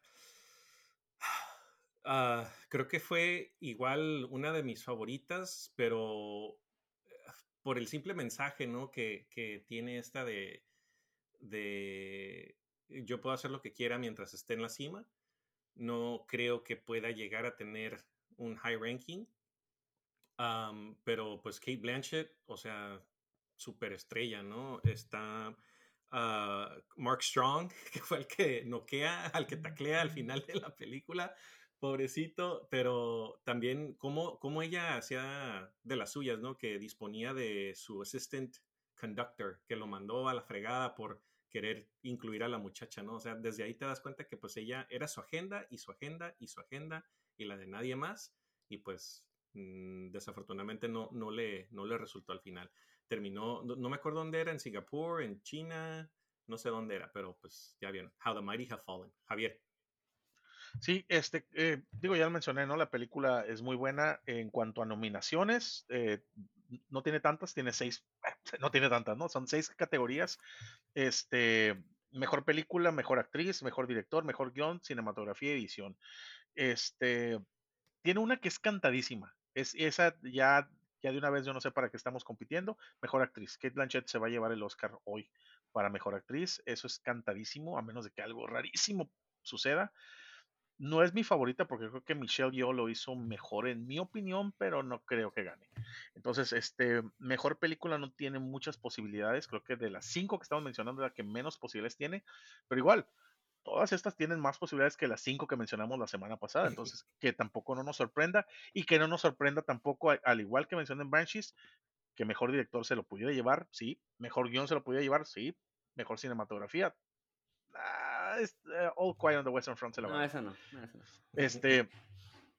uh, creo que fue igual una de mis favoritas, pero por el simple mensaje, ¿no? Que, que tiene esta de, de yo puedo hacer lo que quiera mientras esté en la cima. No creo que pueda llegar a tener un high ranking. pero pues Kate Blanchett, o sea, superestrella, ¿no? Está Mark Strong, que fue el que noquea, al que taclea al final de la película, pobrecito, pero también cómo, cómo ella hacía de las suyas, ¿no? Que disponía de su assistant conductor, que lo mandó a la fregada por querer incluir a la muchacha, ¿no? O sea, desde ahí te das cuenta que pues ella era su agenda y su agenda y su agenda y la de nadie más y pues mm, desafortunadamente no, no, le, no le resultó al final. Terminó, no, me acuerdo dónde era, en Singapur, en China, no sé dónde era, pero pues ya vieron. How the Mighty Have Fallen. Javier. Sí, este, eh, digo, ya lo mencioné, ¿no? La película es muy buena en cuanto a nominaciones. Eh, no tiene tantas, tiene seis, no tiene tantas, ¿no? Son seis categorías. Este, mejor película, mejor actriz, mejor director, mejor guion, cinematografía y edición. Este, tiene una que es cantadísima. Es, esa ya, ya de una vez yo no sé para qué estamos compitiendo. Mejor actriz. Kate Blanchett se va a llevar el Oscar hoy para mejor actriz. Eso es cantadísimo, a menos de que algo rarísimo suceda. No es mi favorita porque creo que Michelle Yeoh lo hizo mejor en mi opinión, pero no creo que gane. Entonces, este, mejor película no tiene muchas posibilidades. Creo que de las cinco que estamos mencionando la que menos posibilidades tiene. Pero igual, todas estas tienen más posibilidades que las cinco que mencionamos la semana pasada. Entonces, que tampoco no nos sorprenda y que no nos sorprenda tampoco, al igual que mencioné en Banshees, que mejor director se lo pudiera llevar, sí. Mejor guion se lo pudiera llevar, sí. Mejor cinematografía, es, eh, All Quiet on the Western Front se la No, esa no, Este,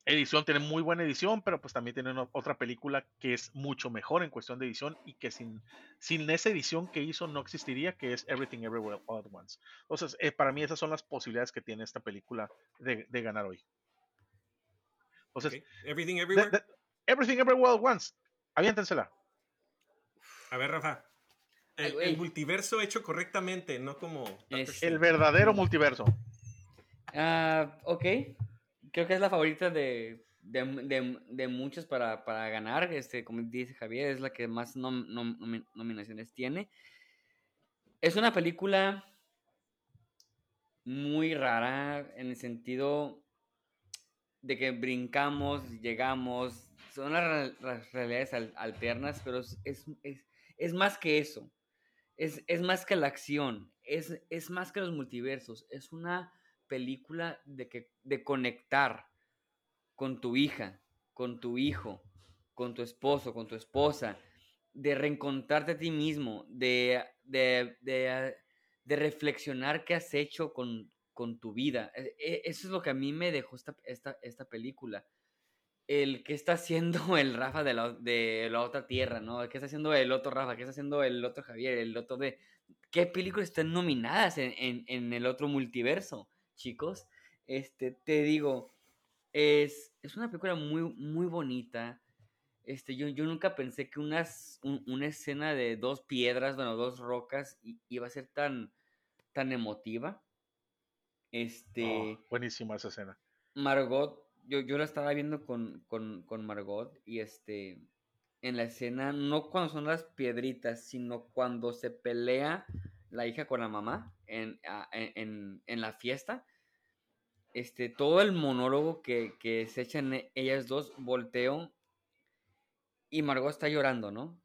edición tiene muy buena edición, pero pues también tiene otra película que es mucho mejor en cuestión de edición y que sin, sin esa edición que hizo no existiría, que es Everything Everywhere All at Once. Entonces, eh, para mí esas son las posibilidades que tiene esta película de, de ganar hoy. Entonces, Everything Everywhere. everything Everywhere All at Once. Aviéntensela. A ver, Rafa. El, multiverso hecho correctamente, no como... el verdadero multiverso. Ah, ok. Creo que es la favorita de, de, muchos para, ganar. Este, como dice Javier, es la que más nominaciones tiene. Es una película muy rara en el sentido de que brincamos, llegamos, son las, realidades alternas, pero es, es más que eso es, más que la acción, es, es, más que los multiversos, es una película de, que, de conectar con tu hija, con tu hijo, con tu esposo, con tu esposa, de reencontrarte a ti mismo, de, de, de, reflexionar qué has hecho con, con, tu vida. E, e, eso es lo que a mí me dejó esta, esta, esta película el que está haciendo el Rafa de la, de la otra tierra, ¿no? ¿Qué está haciendo el otro Rafa? ¿Qué está haciendo el otro Javier? El otro de... ¿Qué películas están nominadas en, en, el otro multiverso, chicos? Este, te digo, es, es una película muy, muy bonita. Este, yo, yo nunca pensé que unas, una escena de dos piedras, bueno, dos rocas, iba a ser tan, tan emotiva. Este. Oh, buenísima esa escena. Margot yo, yo la estaba viendo con, Margot y este, en la escena, no cuando son las piedritas, sino cuando se pelea la hija con la mamá en, en, la fiesta. Este, todo el monólogo que, se echan e, ellas dos, volteo y Margot está llorando, ¿no?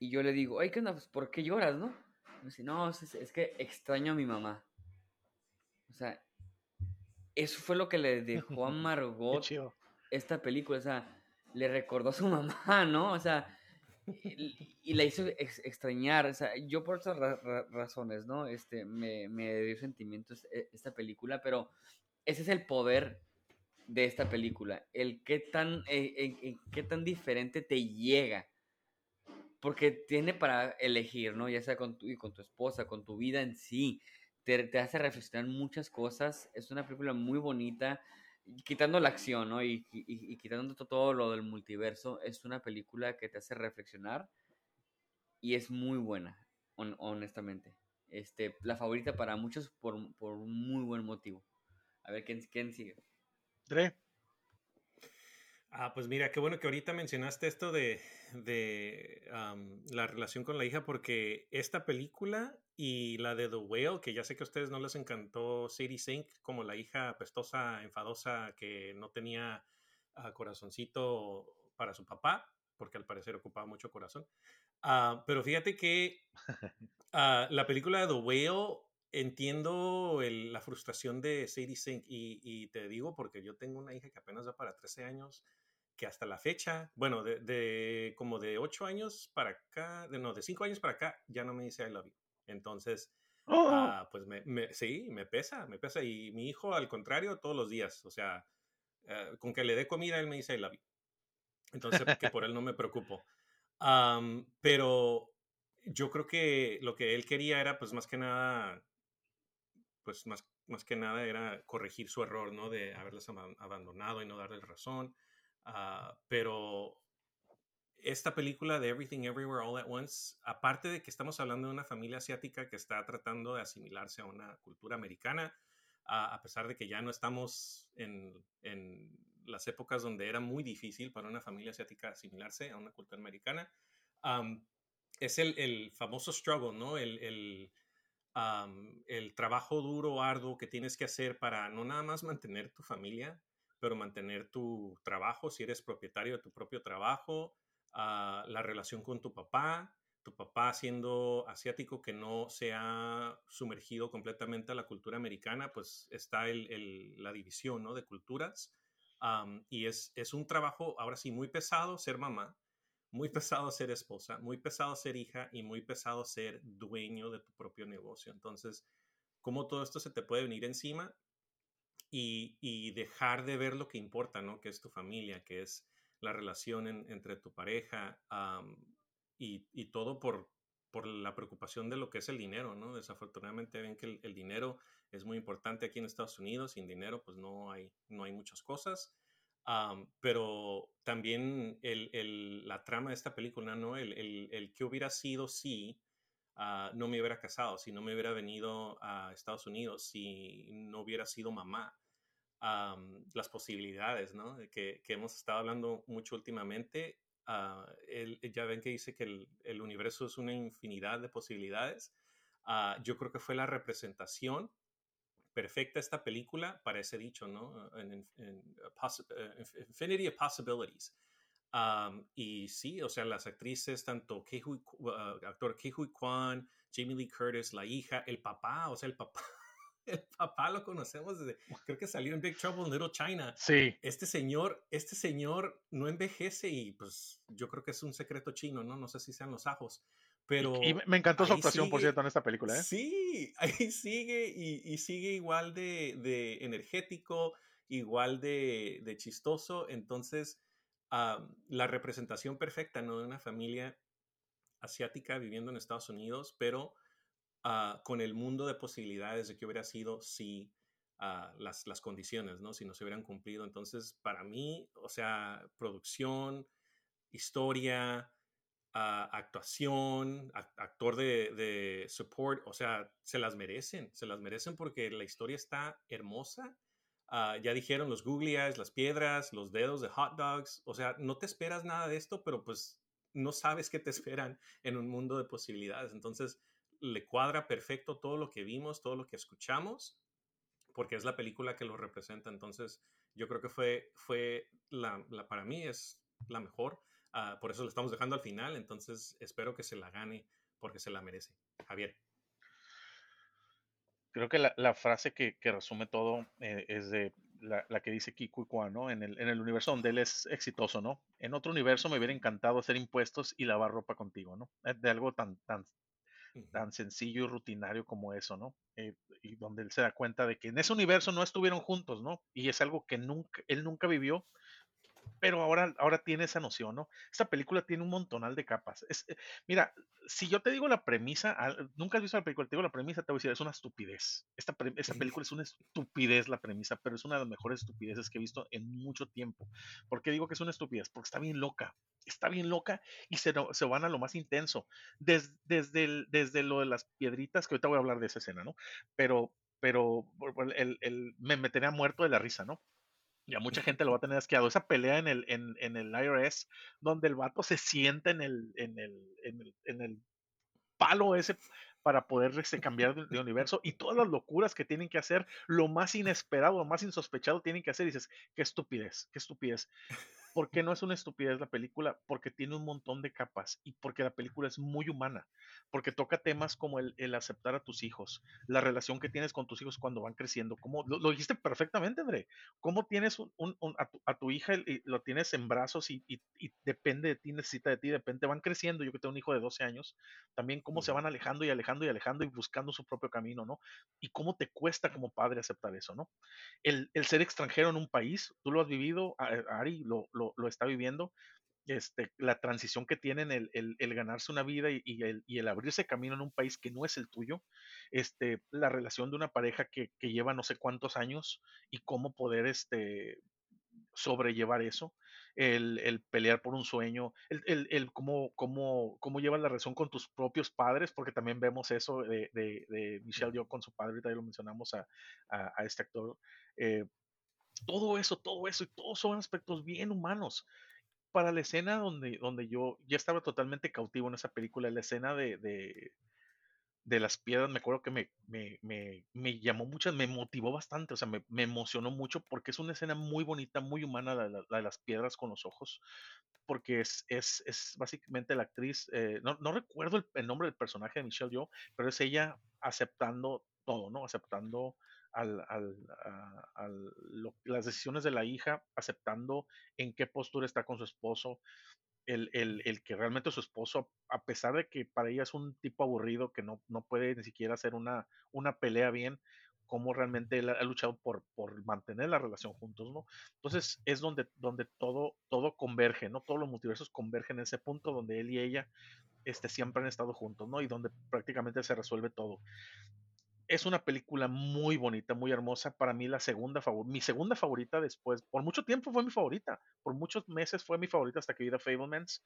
Y yo le digo, ay, ¿qué onda? Pues, ¿por qué lloras, no? Me dice, no, es, es que extraño a mi mamá. O sea, eso fue lo que le dejó a Margot esta película, o sea, le recordó a su mamá, ¿no? O sea, y, la hizo extrañar, o sea, yo por otras razones, ¿no? Este, me, me dio sentimientos e, esta película, pero ese es el poder de esta película, el qué tan, eh, qué tan diferente te llega, porque tiene para elegir, ¿no? Ya sea con tu, con tu esposa, con tu vida en sí, te, hace reflexionar muchas cosas. Es una película muy bonita, quitando la acción, ¿no? Y, quitando todo lo del multiverso, es una película que te hace reflexionar y es muy buena, honestamente. Este, la favorita para muchos por, un muy buen motivo. A ver, ¿quién, quién sigue? Dre. Ah, pues mira, qué bueno que ahorita mencionaste esto de, la relación con la hija, porque esta película y la de The Whale, que ya sé que a ustedes no les encantó Sadie Sink como la hija apestosa, enfadosa, que no tenía ah, corazoncito para su papá, porque al parecer ocupaba mucho corazón. Ah, pero fíjate que la película de The Whale entiendo la frustración de Sadie Sink y, y, te digo porque yo tengo una hija que apenas va para 13 años que hasta la fecha, bueno, de, como de ocho años para acá, de, no, de cinco años para acá, ya no me dice I love you. Entonces, ¡Oh! ah, pues me, sí, me pesa, me pesa. Y mi hijo, al contrario, todos los días, o sea, eh, con que le dé comida, él me dice I love you. Entonces, que por él no me preocupo. pero yo creo que lo que él quería era, pues más que nada, pues más, más que nada era corregir su error, ¿no? De haberles abandonado y no darle razón. Ah, pero esta película de Everything Everywhere All at Once, aparte de que estamos hablando de una familia asiática que está tratando de asimilarse a una cultura americana, a pesar de que ya no estamos en, en, las épocas donde era muy difícil para una familia asiática asimilarse a una cultura americana, es el, el, famoso struggle, ¿no? El, el, el trabajo duro, arduo que tienes que hacer para no nada más mantener tu familia, pero mantener tu trabajo, si eres propietario de tu propio trabajo, la relación con tu papá, tu papá siendo asiático que no se ha sumergido completamente a la cultura americana, pues está el, la división ¿no? de culturas. y es, es, un trabajo, ahora sí, muy pesado ser mamá, muy pesado ser esposa, muy pesado ser hija y muy pesado ser dueño de tu propio negocio. Entonces, ¿cómo todo esto se te puede venir encima? Y, y dejar de ver lo que importa, ¿no? Que es tu familia, que es la relación entre tu pareja y, y, todo por, por la preocupación de lo que es el dinero, ¿no? Desafortunadamente ven que el, dinero es muy importante aquí en Estados Unidos, sin dinero pues no hay, no hay muchas cosas. pero también el, el, la trama de esta película, ¿no? El, el que hubiera sido si ah, no me hubiera casado, si no me hubiera venido a Estados Unidos, si no hubiera sido mamá, las posibilidades, ¿no? Que, que, hemos estado hablando mucho últimamente. Uh, ya ven que dice que el, el, universo es una infinidad de posibilidades. Uh, yo creo que fue la representación perfecta esta película para ese dicho, ¿no? En, en, eh, infinity of possibilities. Um, y sí, o sea, las actrices, tanto Kehui, uh, actor Kehui Kwan, Jamie Lee Curtis, la hija, el papá, o sea, el papá el papá lo conocemos desde, creo que salió en Big Trouble in Little China. Sí. Este señor, este señor no envejece y pues yo creo que es un secreto chino, ¿no? No sé si sean los ajos. Pero y, me encantó su actuación, por cierto, en esta película. ¿eh? Sí, ahí sigue y, sigue igual de, de energético, igual de, de chistoso. Entonces, la representación perfecta, ¿no? De una familia asiática viviendo en Estados Unidos, pero Ah, con el mundo de posibilidades de que hubiera sido si ah, las, las condiciones, ¿no? Si no se hubieran cumplido. Entonces, para mí, o sea, producción, historia, ah, actuación, actor de, de, support, o sea, se las merecen, se las merecen porque la historia está hermosa. ya dijeron los googly eyes, las piedras, los dedos de hot dogs, o sea, no te esperas nada de esto, pero pues no sabes qué te esperan en un mundo de posibilidades. Entonces, le cuadra perfecto todo lo que vimos, todo lo que escuchamos, porque es la película que lo representa. Entonces, yo creo que fue, fue la, para mí es la mejor. Ah, por eso lo estamos dejando al final. Entonces, espero que se la gane porque se la merece. Javier. Creo que la, frase que, resume todo eh, es de la, que dice Kiku ¿no? En el, en el universo donde él es exitoso, ¿no? En otro universo me hubiera encantado hacer impuestos y lavar ropa contigo, ¿no? De algo tan, tan sencillo y rutinario como eso, ¿no? Eh, y donde él se da cuenta de que en ese universo no estuvieron juntos, ¿no? Y es algo que nunca, él nunca vivió, pero ahora, ahora tiene esa noción, ¿no? Esta película tiene un montonal de capas. Es, eh, mira, si yo te digo la premisa, nunca has visto la película, te digo la premisa, te voy a decir, es una estupidez. Esta, esta película es una estupidez la premisa, pero es una de las mejores estupideces que he visto en mucho tiempo. ¿Por qué digo que es una estupidez? Porque está bien loca, está bien loca y se, se van a lo más intenso. desde, el, desde lo de las piedritas, que ahorita voy a hablar de esa escena, ¿no? Pero, pero el, el, me metería muerto de la risa, ¿no? Y a mucha gente lo va a tener asqueado. Esa pelea en el, en, en el IRS, donde el vato se sienta en el, en el, en el, en el palo ese para poder este, cambiar de, de, universo y todas las locuras que tienen que hacer, lo más inesperado, lo más insospechado tienen que hacer. Y dices, qué estupidez, qué estupidez. ¿Por qué no es una estupidez la película? Porque tiene un montón de capas y porque la película es muy humana, porque toca temas como el, aceptar a tus hijos, la relación que tienes con tus hijos cuando van creciendo, como lo, dijiste perfectamente, André, cómo tienes un, a, tu, hija y lo tienes en brazos y, depende de ti, necesita de ti, depende, van creciendo, yo que tengo un hijo de 12 años, también cómo se van alejando y alejando y alejando y buscando su propio camino, ¿no? Y cómo te cuesta como padre aceptar eso, ¿no? El, ser extranjero en un país, tú lo has vivido, Ari, lo lo, está viviendo. este, la transición que tienen, el, el, ganarse una vida y, el, y, el, abrirse camino en un país que no es el tuyo, este, la relación de una pareja que, que lleva no sé cuántos años y cómo poder este, sobrellevar eso, el, el, pelear por un sueño, el, el, el cómo, cómo, cómo llevas la relación con tus propios padres, porque también vemos eso de, de, de Michelle Yeoh con su padre, ahorita ya lo mencionamos a, a, este actor. Eh, todo eso, todo eso, y todos son aspectos bien humanos para la escena donde, donde yo ya estaba totalmente cautivo en esa película, la escena de, de, las piedras, me acuerdo que me, me, me, me llamó mucho, me motivó bastante, o sea, me, emocionó mucho porque es una escena muy bonita, muy humana, la, de las piedras con los ojos, porque es, es, es básicamente la actriz, eh, no, no, recuerdo el, el, nombre del personaje de Michelle Yeoh, pero es ella aceptando todo, ¿no? Aceptando las decisiones de la hija, aceptando en qué postura está con su esposo, el, el, el, que realmente su esposo, a pesar de que para ella es un tipo aburrido que no, no puede ni siquiera hacer una, una pelea bien, cómo realmente él ha luchado por, por mantener la relación juntos, ¿no? Entonces es donde, donde todo, todo converge, ¿no? Todos los multiversos convergen en ese punto donde él y ella este, siempre han estado juntos, ¿no? Y donde prácticamente se resuelve todo es una película muy bonita, muy hermosa. Para mí la segunda favorita, mi segunda favorita después, por mucho tiempo fue mi favorita, por muchos meses fue mi favorita hasta que vi The Fablemans.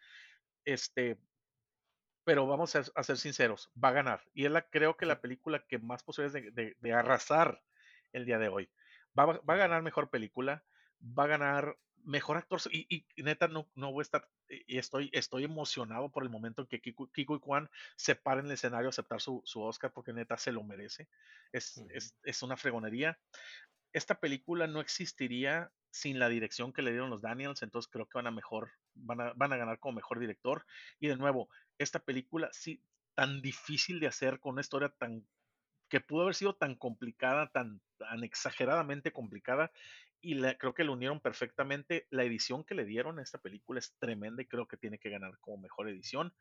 Este, pero vamos a, ser sinceros, va a ganar. Y es la, creo que la película que más posibilidades de, de, arrasar el día de hoy. Va, va, a ganar mejor película, va a ganar mejor actor. Y, neta, no, no voy a estar. Y estoy, estoy emocionado por el momento en que Kiko, Kiko y Juan se paren en el escenario a aceptar su, su Oscar, porque neta se lo merece. Es, es, es, una fregonería. Esta película no existiría sin la dirección que le dieron los Daniels, entonces creo que van a mejor, van a, van a ganar como mejor director. Y de nuevo, esta película, sí, tan difícil de hacer con una historia tan que pudo haber sido tan complicada, tan, tan exageradamente complicada, y creo que lo unieron perfectamente. La edición que le dieron a esta película es tremenda y creo que tiene que ganar como mejor edición.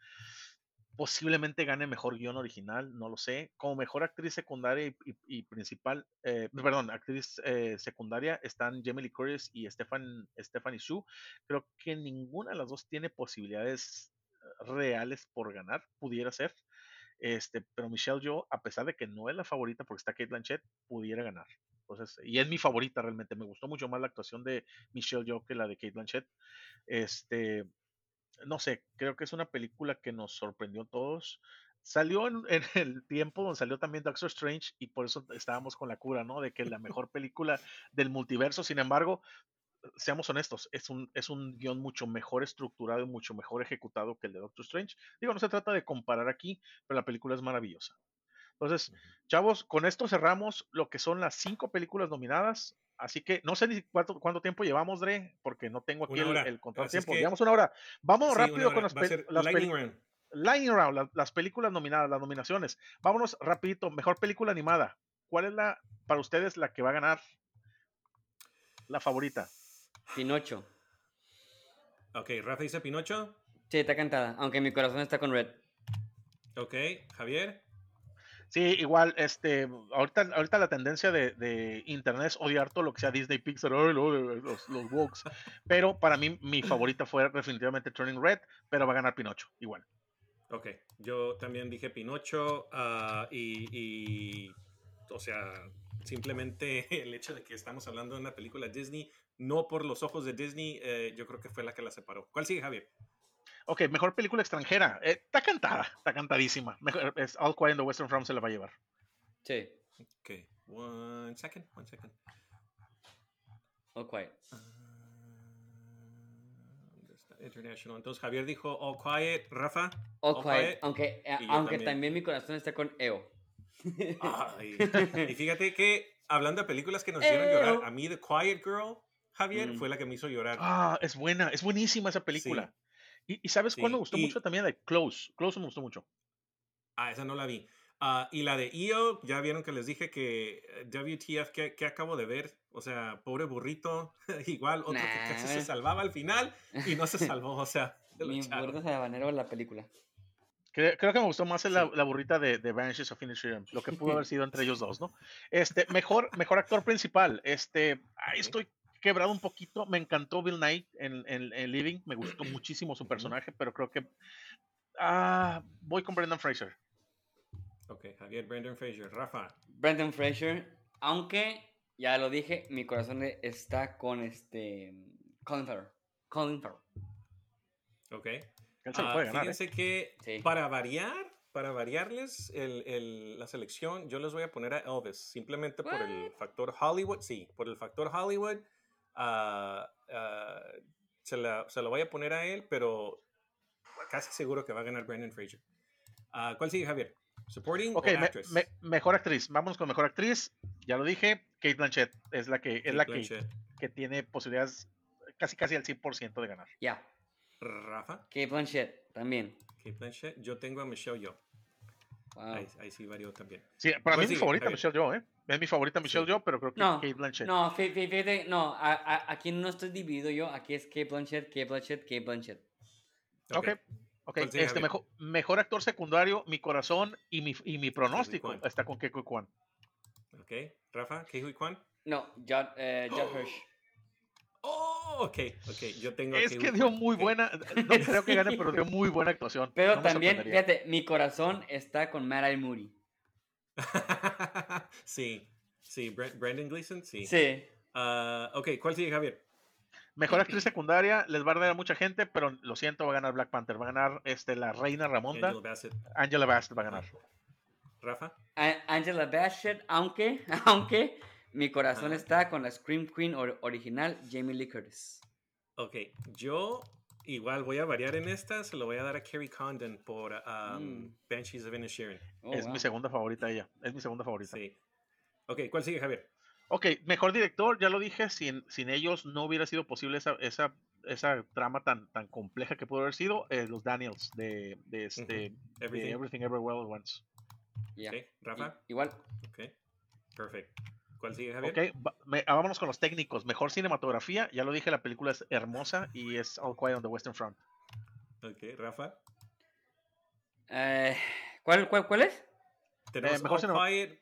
Posiblemente gane mejor guion original, no lo sé. Como mejor actriz secundaria y, principal, eh, perdón, actriz eh, secundaria están Jamie Lee Curtis y Stefan, Stephanie Shu. Creo que ninguna de las dos tiene posibilidades reales por ganar, pudiera ser. Este, pero Michelle Yeoh, a pesar de que no es la favorita porque está Kate Blanchett, pudiera ganar. Entonces, y es mi favorita realmente. Me gustó mucho más la actuación de Michelle Yeoh que la de Kate Blanchett. Este, no sé, creo que es una película que nos sorprendió a todos. Salió en, el tiempo donde salió también Doctor Strange y por eso estábamos con la cura, ¿no? De que la mejor película del multiverso. Sin embargo, seamos honestos, es un, es un guion mucho mejor estructurado y mucho mejor ejecutado que el de Doctor Strange. Digo, no se trata de comparar aquí, pero la película es maravillosa. Entonces, chavos, con esto cerramos lo que son las cinco películas nominadas. Así que no sé ni cuánto, cuánto tiempo llevamos, Dre, porque no tengo aquí el, el, control tiempo. Llevamos una hora. Vamos rápido con las, las películas. Lightning Round, las, películas nominadas, las nominaciones. Vámonos rapidito. Mejor película animada. ¿Cuál es la, para ustedes, la que va a ganar? La favorita. Pinocho. Ok, Rafa dice Pinocho. Sí, está cantada, aunque mi corazón está con Red. Ok, Javier. Sí, igual, este, ahorita, ahorita la tendencia de, de internet es odiar todo lo que sea Disney Pixar, los, los Woks. pero para mí, mi favorita fue definitivamente Turning Red, pero va a ganar Pinocho, igual. Ok, yo también dije Pinocho uh, y, y, o sea, simplemente el hecho de que estamos hablando de una película Disney, no por los ojos de Disney, eh, yo creo que fue la que la separó. ¿Cuál sigue, Javier? Ok, mejor película extranjera. Eh, está cantada, está cantadísima. Mejor, es All Quiet in the Western Front se la va a llevar. Sí. Ok, one second, one second. All Quiet. Uh, international. Entonces Javier dijo All Quiet, Rafa. All, quiet, aunque, eh, aunque también. mi corazón está con EO. y fíjate que hablando de películas que nos hicieron llorar, a mí The Quiet Girl, Javier, mm. fue la que me hizo llorar. Ah, es buena, es buenísima esa película. Y, sabes cuál me gustó mucho también? De Close. Close me gustó mucho. Ah, esa no la vi. Uh, y la de EO, ya vieron que les dije que eh, WTF, que, acabo de ver? O sea, pobre burrito, igual, otro que casi se salvaba al final y no se salvó, o sea. Mi burrito se habanero en la película. Creo, que me gustó más la, la burrita de, de Vanishes of Finish lo que pudo haber sido entre ellos dos, ¿no? Este, mejor, mejor actor principal, este, ahí estoy quebrado un poquito. Me encantó Bill Knight en, en, en Living. Me gustó muchísimo su personaje, pero creo que ah, voy con Brendan Fraser. Ok, Javier, Brendan Fraser. Rafa. Brendan Fraser, aunque ya lo dije, mi corazón está con este Colin Farrell. Colin Farrell. Ok. Él se lo Ah, ganar. ¿eh? fíjense que Sí. para variar, para variarles el- el- la selección, yo les voy a poner a Elvis, simplemente por el factor Hollywood, sí, por el factor Hollywood, se, la- se lo voy a poner a él, pero casi seguro que va a ganar Brendan Fraser. Ah, ¿Cuál sigue, Javier? ¿Supporting Ok, o me- actress? me- mejor actriz. Vámonos con mejor actriz. Ya lo dije. Kate Blanchett es la que, es la que, que tiene posibilidades casi casi al 100% de ganar. Ya. Rafa, Kate Blanchett también. Kate Blanchett. Yo tengo a Michelle Yeoh. Wow. Ahí, ahí sí varió también. Sí, para mí ¿Cuál es mi favorita. Michelle Yeoh, ¿eh? Es mi favorita Michelle Sí. Yeoh, pero creo que No, Kate Blanchett. No, fíjate, no, a- a- aquí no estoy dividido yo, aquí es Kate Blanchett, Kate Blanchett, Kate Blanchett. Ok. Ok, ¿Cuál sigue, este Javier? mejor, mejor actor secundario, mi corazón y mi, y mi pronóstico está con Keiko Kwan. Ok, Rafa, Kehui Kwan. No, Judd, eh, Judd Hirsch. Oh, ok, ok. Yo tengo Es que dio muy buena, no creo que gane, pero dio muy buena actuación. Pero No también, fíjate, mi corazón está con Eye Moody. sí, sí, Brendan Gleeson, sí. Sí. Ah, ok, ¿cuál sigue, Javier? Mejor actriz secundaria, les va a dar a mucha gente, pero lo siento, va a ganar Black Panther. Va a ganar este, la reina Ramonda. Angela Bassett. Angela Bassett va a ganar. Rafa. A- Angela Bassett, aunque, aunque mi corazón está con la Scream Queen or- original, Jamie Lee Curtis. Ok, yo igual voy a variar en esta, se lo voy a dar a Carrie Condon por um, Mm. Banshees of Inisherin. Oh, es wow. mi segunda favorita ella. Es mi segunda favorita. Sí. Ok, ¿cuál sigue, Javier? Ok, mejor director, ya lo dije, sin, sin ellos no hubiera sido posible esa, esa, esa trama tan, tan compleja que pudo haber sido eh, los Daniels de, de, este, de Everything. Everything Everywhere All at Once. Ya. Ok, Rafa. I- igual. Ok, perfecto. ¿Cuál sigue, Javier? Ok, va- me- ah, vámonos con los técnicos. Mejor cinematografía, ya lo dije, la película es hermosa y es All Quiet on the Western Front. Ok, Rafa. Eh, ¿cuál, cuál, ¿Cuál es? Tenemos Eh, mejor All Quiet.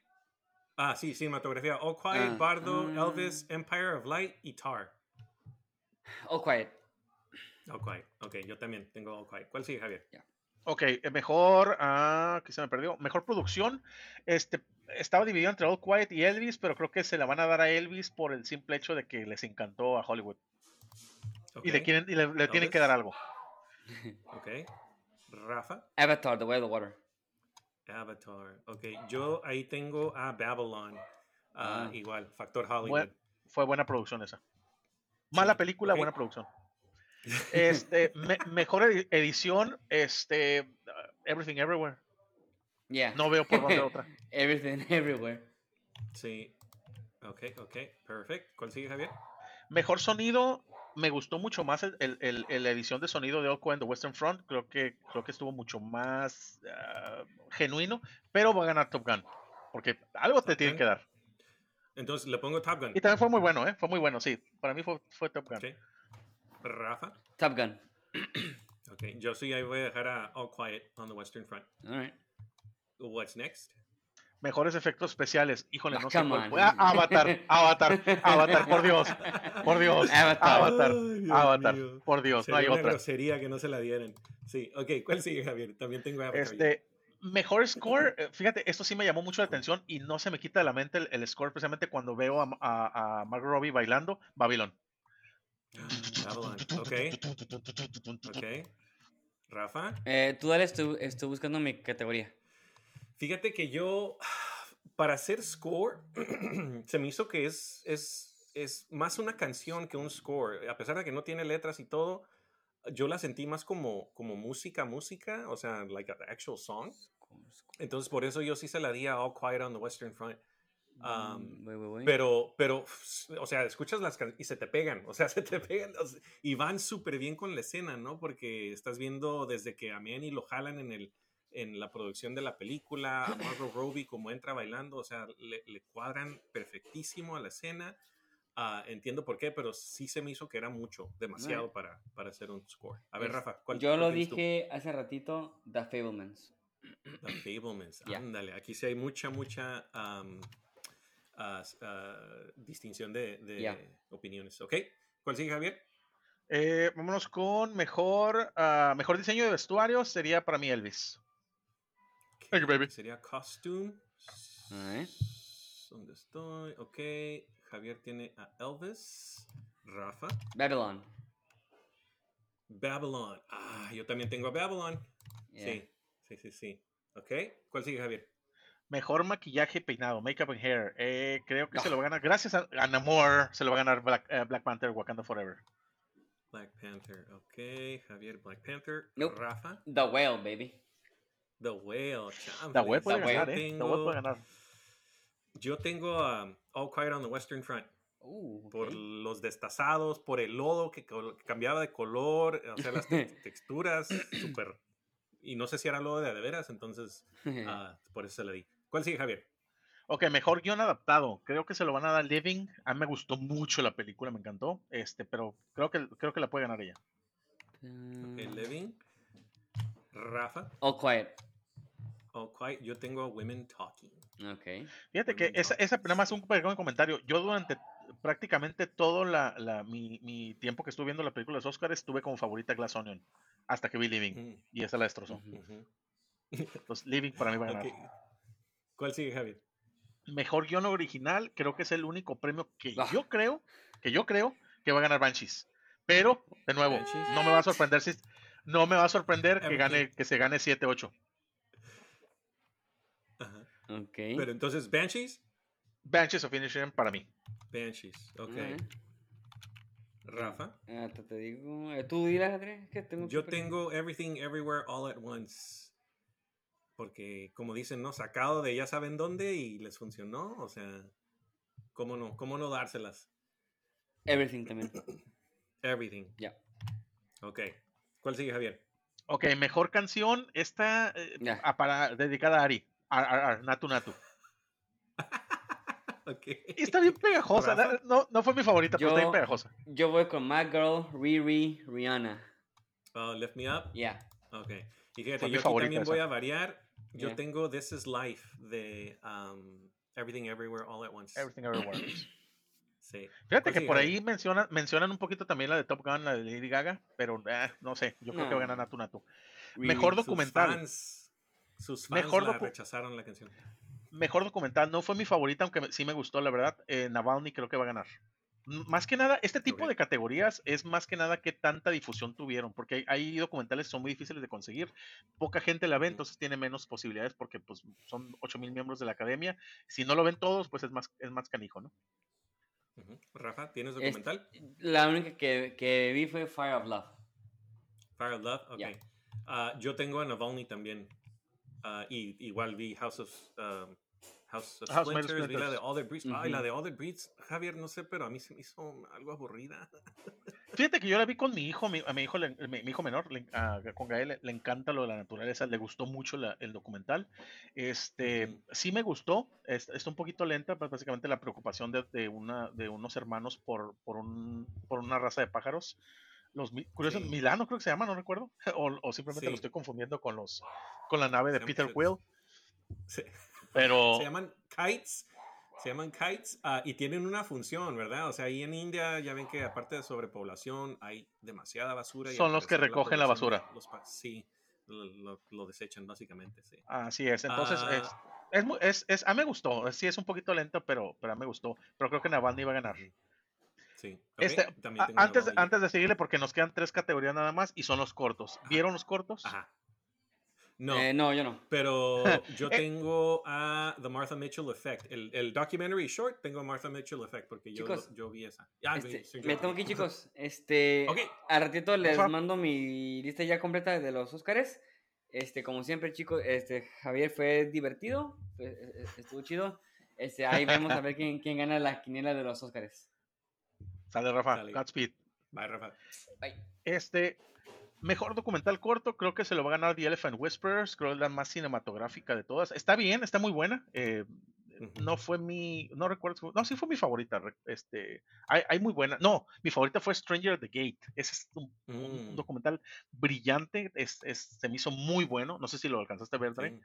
Ah, sí, cinematografía. All Quiet, Ah, Bardo, ah. Elvis, Empire of Light y Tar. All Quiet. All Quiet. Ok, yo también tengo All Quiet. ¿Cuál sigue, Javier? Ok, eh, mejor, ah, que se me perdió, mejor producción, este, estaba dividido entre All Quiet y Elvis, pero creo que se la van a dar a Elvis por el simple hecho de que les encantó a Hollywood y le quieren, y le, le tienen que dar algo. Ok. Rafa. Avatar, The Way of the Water. Avatar. Ok, yo ahí tengo a Babylon. Ah, Ah. Igual, factor Hollywood. Buen- fue buena producción esa. Mala Sí, película, buena producción. Este, me- mejor edi- edición, este, ah, Everything Everywhere. Yeah. No veo por dónde otra. Everything, everywhere. Sí. Ok, ok, perfecto. ¿Cuál sigue, Javier? Mejor sonido, me gustó mucho más el, el- el- edición de sonido de Quiet on the Western Front. Creo que, creo que estuvo mucho más ah, genuino, pero va a ganar Top Gun. Porque algo te Top tienen que dar. Entonces le pongo Top Gun. Y también fue muy bueno, ¿eh? Fue muy bueno, sí. Para mí fue, fue Top Gun. Ok. Rafa. Top Gun. Ok, yo sí ahí voy a dejar a All Quiet on the Western Front. All right. What's next? Mejores efectos especiales. Híjole, Ah, no sé cuál. Ah, Avatar, Avatar, Avatar, por Dios. Por Dios. Avatar. Avatar, Ay, Avatar. mío. Por Dios, no hay una otra. grosería que no se la dieran. Sí, ok, ¿cuál sigue, Javier? También tengo Avatar. Este, mejor score, eh, fíjate, esto sí me llamó mucho la atención y no se me quita de la mente el, el score, especialmente cuando veo a, a, a Margot Robbie bailando Babylon. Babylon, ok, ok. Rafa. Eh, tú dale, estoy, estoy buscando mi categoría. Fíjate que yo, para hacer score, se me hizo que es, es, es más una canción que un score. A pesar de que no tiene letras y todo, yo la sentí más como, como música, música, o sea, like an actual song. Entonces, por eso yo sí se la di a All Quiet on the Western Front. Um. Pero, pero, o sea, escuchas las canciones y se te pegan, o sea, se te pegan o sea, y van súper bien con la escena, ¿no? Porque estás viendo desde que a Manny lo jalan en, el, en la producción de la película, a Margot Robbie como entra bailando, o sea, le, le cuadran perfectísimo a la escena. Ah, entiendo por qué, pero sí se me hizo que era mucho, demasiado Right. para, para hacer un score. A ver, Es- Rafa, ¿cuál Yo lo tienes tú? dije hace ratito, The Fablemans. The Fablemans, Ya. ándale. Aquí sí hay mucha, mucha. am, ah, distinción de, opiniones. ¿Ok? ¿Cuál sigue, Javier? Eh, vámonos con mejor, ah, mejor diseño de vestuario. Sería para mí Elvis. Thank you, baby. Sería costume. ¿Dónde estoy? Ok. Javier tiene a Elvis. Rafa. Babylon. Babylon. Ah, yo también tengo a Babylon. Yeah. Sí, sí, sí, sí. Ok. ¿Cuál sigue, Javier? Mejor maquillaje y peinado, makeup and hair. Eh, creo que se Ah. lo va a ganar. Gracias a, a Namor, se lo va a ganar Black, eh, Black Panther Wakanda Forever. Black Panther. Ok. Javier, Black Panther. Nope. Rafa. The Whale, baby. The Whale. La web puede The Whale. ganar, ¿eh? La web puede ganar. Yo tengo um, All Quiet on the Western Front. Uh, Por los destazados, por el lodo que, cambiaba de color, o sea, las te- texturas, súper. Y no sé si era lodo de de veras, entonces ah, por eso se le di. ¿Cuál sigue, Javier? Ok, mejor guion adaptado. Creo que se lo van a dar Living. A mí me gustó mucho la película, me encantó. Este, pero creo que, creo que la puede ganar ella. Mm, El Levin. Rafa. All Quiet. All Quiet. Yo tengo a Women Talking. Ok. Fíjate que esa, esa nada más un pequeño comentario. Yo durante prácticamente todo la, la- mi, mi tiempo que estuve viendo la película de los Oscars, estuve como favorita Glass Onion. Hasta que vi Living. Mm, Y esa la destrozó. Ujú. Entonces, Living para mí va a ganar. Ok. ¿Cuál sigue, Javier? Mejor guion original, creo que es el único premio que Ah. yo creo, que yo creo que va a ganar Banshees. Pero, de nuevo, Banshees. no me va a sorprender si no me va a sorprender que gane, que se gane 7-8. Ajá. Ok. Pero entonces, Banshees. Banshees of Inisherin para mí. Banshees. Ok. Rafa. Ah, te, te digo. eh, ¿Tú dirás, Andrés? Que tengo Yo que- tengo Everything Everywhere All at Once. Porque, como dicen, ¿no? Sacado de ya saben dónde y les funcionó. O sea, ¿cómo no? ¿Cómo no dárselas? Everything también. Everything. Ya. Ok. ¿Cuál sigue, Javier? Ok, mejor canción, esta eh, Ya. a- para, dedicada a Ari. Ar, ar, ar, Natu Natu. Ok. Y está bien pegajosa. Rafa. No, no fue mi favorita, pero está bien Yo- pegajosa. Yo voy con My Girl, Riri, Rihanna. Uh, lift Me Up. Yeah. Ok. Y fíjate, Fue yo aquí también esa. voy a variar. Yo tengo This Is Life de um, Everything Everywhere All at Once. Everything Everywhere. Sí. Fíjate ¿Cuál que por ahí mencionan, mencionan un poquito también la de Top Gun, la de Lady Gaga, pero eh, no sé, yo creo que va a ganar Natu. Mejor Sus documental. fans, sus fans Mejor la docu- rechazaron la canción. Mejor documental, no fue mi favorita, aunque me- sí me gustó, la verdad. Eh, Navalny creo que va a ganar. Más que nada, este tipo de categorías es más que nada que tanta difusión tuvieron, porque hay, hay documentales que son muy difíciles de conseguir, poca gente la ve, entonces tiene menos posibilidades porque pues son 8000 miembros de la academia. Si no lo ven todos, pues es más, es más canijo, ¿no? Rafa, ¿tienes Es- documental? La única que, que vi fue Fire of Love. Fire of Love, ok. Ah, yo tengo a Navalny también. Ah, y igual vi House of, um, House of House of Made of Splinters, vi la de. Ay, la All the Breeds, Javier, no sé, pero a mí se me hizo algo aburrida. Fíjate que yo la vi con mi hijo, mi, a mi hijo, le- mi, mi hijo menor, le- a- con Gael, le, le encanta lo de la naturaleza, le gustó mucho la- el documental. Este, sí me gustó, es- está un poquito lenta, pero básicamente la preocupación de, de una, de unos hermanos por, por, un, por una raza de pájaros. Los curiosos, Sí. Milano creo que se llama, no recuerdo, o, o simplemente lo Sí. estoy confundiendo con los, con la nave de Peter Quill, Se, pero se llaman kites. Se llaman kites ah, y tienen una función, ¿verdad? O sea, ahí en India ya ven que aparte de sobrepoblación hay demasiada basura. y Son los que recogen la basura. los sí, lo, lo- lo desechan básicamente, sí. así es, entonces Ah. es, es, es, es- a mí me gustó, sí es un poquito lento, pero, pero a mí me gustó, pero creo que Navalny va a ganar. Sí. ok, Este, también a- tengo antes, antes de seguirle, porque nos quedan tres categorías nada más y son los cortos. ¿Vieron los cortos? Ajá. No, Eh, no, yo no. pero yo Eh. tengo a The Martha Mitchell Effect. El, el documentary short tengo a Martha Mitchell Effect porque yo, Chicos, yo vi esa. Ya, Este, sí, me tengo que ir, chicos. Este, Ok. al ratito les mando mi lista ya completa de los Óscares. Este, como siempre, chicos, este, Javier fue divertido, eh, eh, estuvo chido. Este, ahí vemos a ver quién, quién gana la quiniela de los Óscares. Sale Rafa, Sale. Godspeed. Bye, Rafa. Bye. Este, mejor documental corto, creo que se lo va a ganar The Elephant Whisperers, creo que es la más cinematográfica de todas. Está bien, está muy buena. eh, no fue mi, no recuerdo, no, sí fue mi favorita, este, hay, hay muy buena, no, mi favorita fue Stranger at the Gate, ese es un, Mm, documental brillante, es, es- se me hizo muy bueno, no sé si lo alcanzaste a ver, Dre,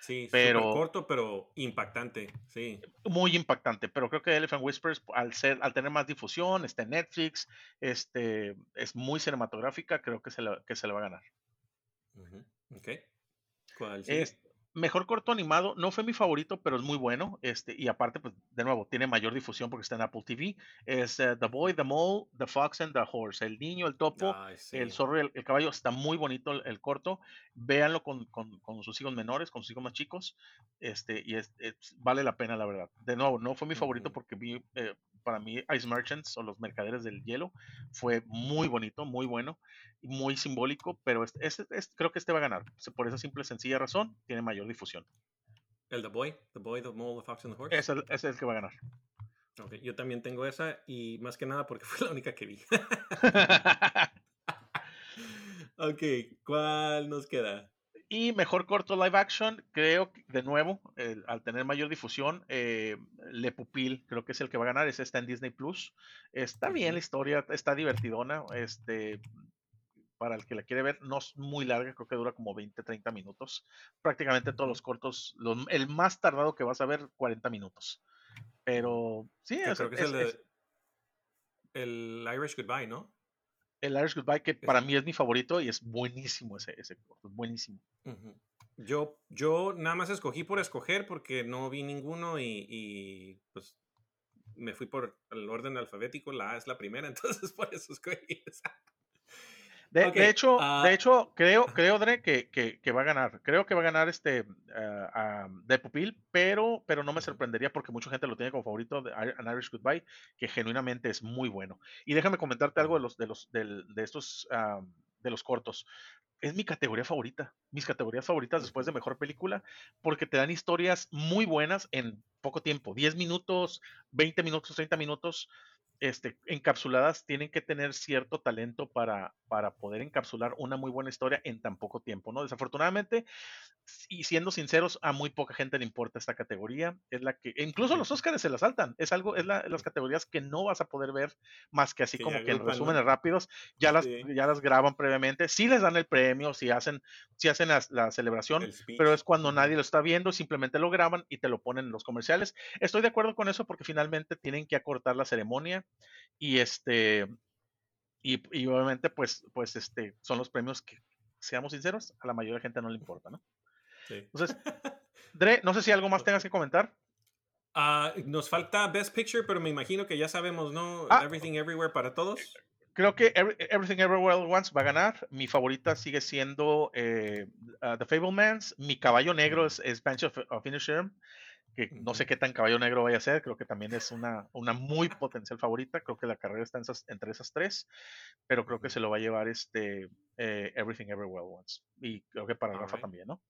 sí Pero- corto, pero impactante. Sí. muy impactante, pero creo que Elephant Whispers, al ser, al tener más difusión, está en Netflix, este, es muy cinematográfica, creo que se la, que se la va a ganar. Ok. ¿Cuál? Es mejor corto animado, no fue mi favorito, pero es muy bueno. Este, y aparte, pues, de nuevo, tiene mayor difusión porque está en Apple TV. Es eh, The Boy, The Mole, The Fox and the Horse. El niño, el topo, Ay, sí. el zorro y el, el caballo. Está muy bonito el, el corto. Véanlo con, con- con sus hijos menores, con sus hijos más chicos. Este, y es, es- vale la pena, la verdad. De nuevo, no fue mi favorito porque vi, eh, para mí, Ice Merchants o los mercaderes del hielo fue muy bonito, muy bueno muy simbólico, pero este, este- este- creo que este va a ganar. Por esa simple, sencilla razón, tiene mayor difusión. El The Boy, The Boy, The Mole, The Fox and the Horse. Ese, ese es el que va a ganar. Ok, Yo también tengo esa y más que nada porque fue la única que vi. ok, ¿cuál nos queda? Y mejor corto live action, creo que, de nuevo, al tener mayor difusión, eh, Le Pupil, creo que es el que va a ganar, ese está en Disney Plus. Está bien la historia, está divertidona, este, para el que la quiere ver, no es muy larga, creo que dura como 20, 30 minutos. Prácticamente todos los cortos, los- el más tardado que vas a ver, 40 minutos. Pero sí, es, creo que es, es- el, es de, el Irish Goodbye, ¿no? El Irish Goodbye, que para mí es mi favorito y es buenísimo ese, ese buenísimo. Yo, yo nada más escogí por escoger porque no vi ninguno y, y, pues me fui por el orden alfabético. La A es la primera, entonces por eso escogí esa. De, de hecho, ah, de hecho, creo, creo, Dre, que, que, que va a ganar. Creo que va a ganar este ah, de Pupil, pero, pero no me sorprendería porque mucha gente lo tiene como favorito de An Irish Goodbye, que genuinamente es muy bueno. Y déjame comentarte algo de los, de los, del- de estos, ah, de los cortos. Es mi categoría favorita, mis categorías favoritas después de mejor película, porque te dan historias muy buenas en poco tiempo, 10 minutos, 20 minutos, 30 minutos, este, encapsuladas tienen que tener cierto talento para, para poder encapsular una muy buena historia en tan poco tiempo, ¿no? Desafortunadamente, y siendo sinceros, a muy poca gente le importa esta categoría. Es la que, incluso los. Oscars se la saltan. Es algo, es la, las categorías que no vas a poder ver más que así Que como que en agrupan, ¿no? resúmenes rápidos, ya las, Sí. ya las graban previamente. Sí les dan el premio, si hacen, si hacen las- la, celebración, pero es cuando nadie lo está viendo, simplemente lo graban y te lo ponen en los comerciales. Estoy de acuerdo con eso porque finalmente tienen que acortar la ceremonia y este y, y obviamente pues pues este son los premios que seamos sinceros a la mayoría de gente no le importa, ¿no? Sí. Entonces, Dre, no sé si algo más tengas que comentar. Ah, nos falta Best Picture, pero me imagino que ya sabemos, ¿no? Ah. Everything Everywhere para todos. Creo que Every- Everything Everywhere Once va a ganar. Mi favorita sigue siendo eh, uh, The Fablemans. Mi caballo negro es, es Bench of, of que no sé qué tan caballo negro vaya a ser. Creo que también es una, una muy potencial favorita. Creo que la carrera está en esas- entre esas tres, pero creo que se lo va a llevar este eh, Everything Everywhere Once. Y creo que para Rafa también, ¿no?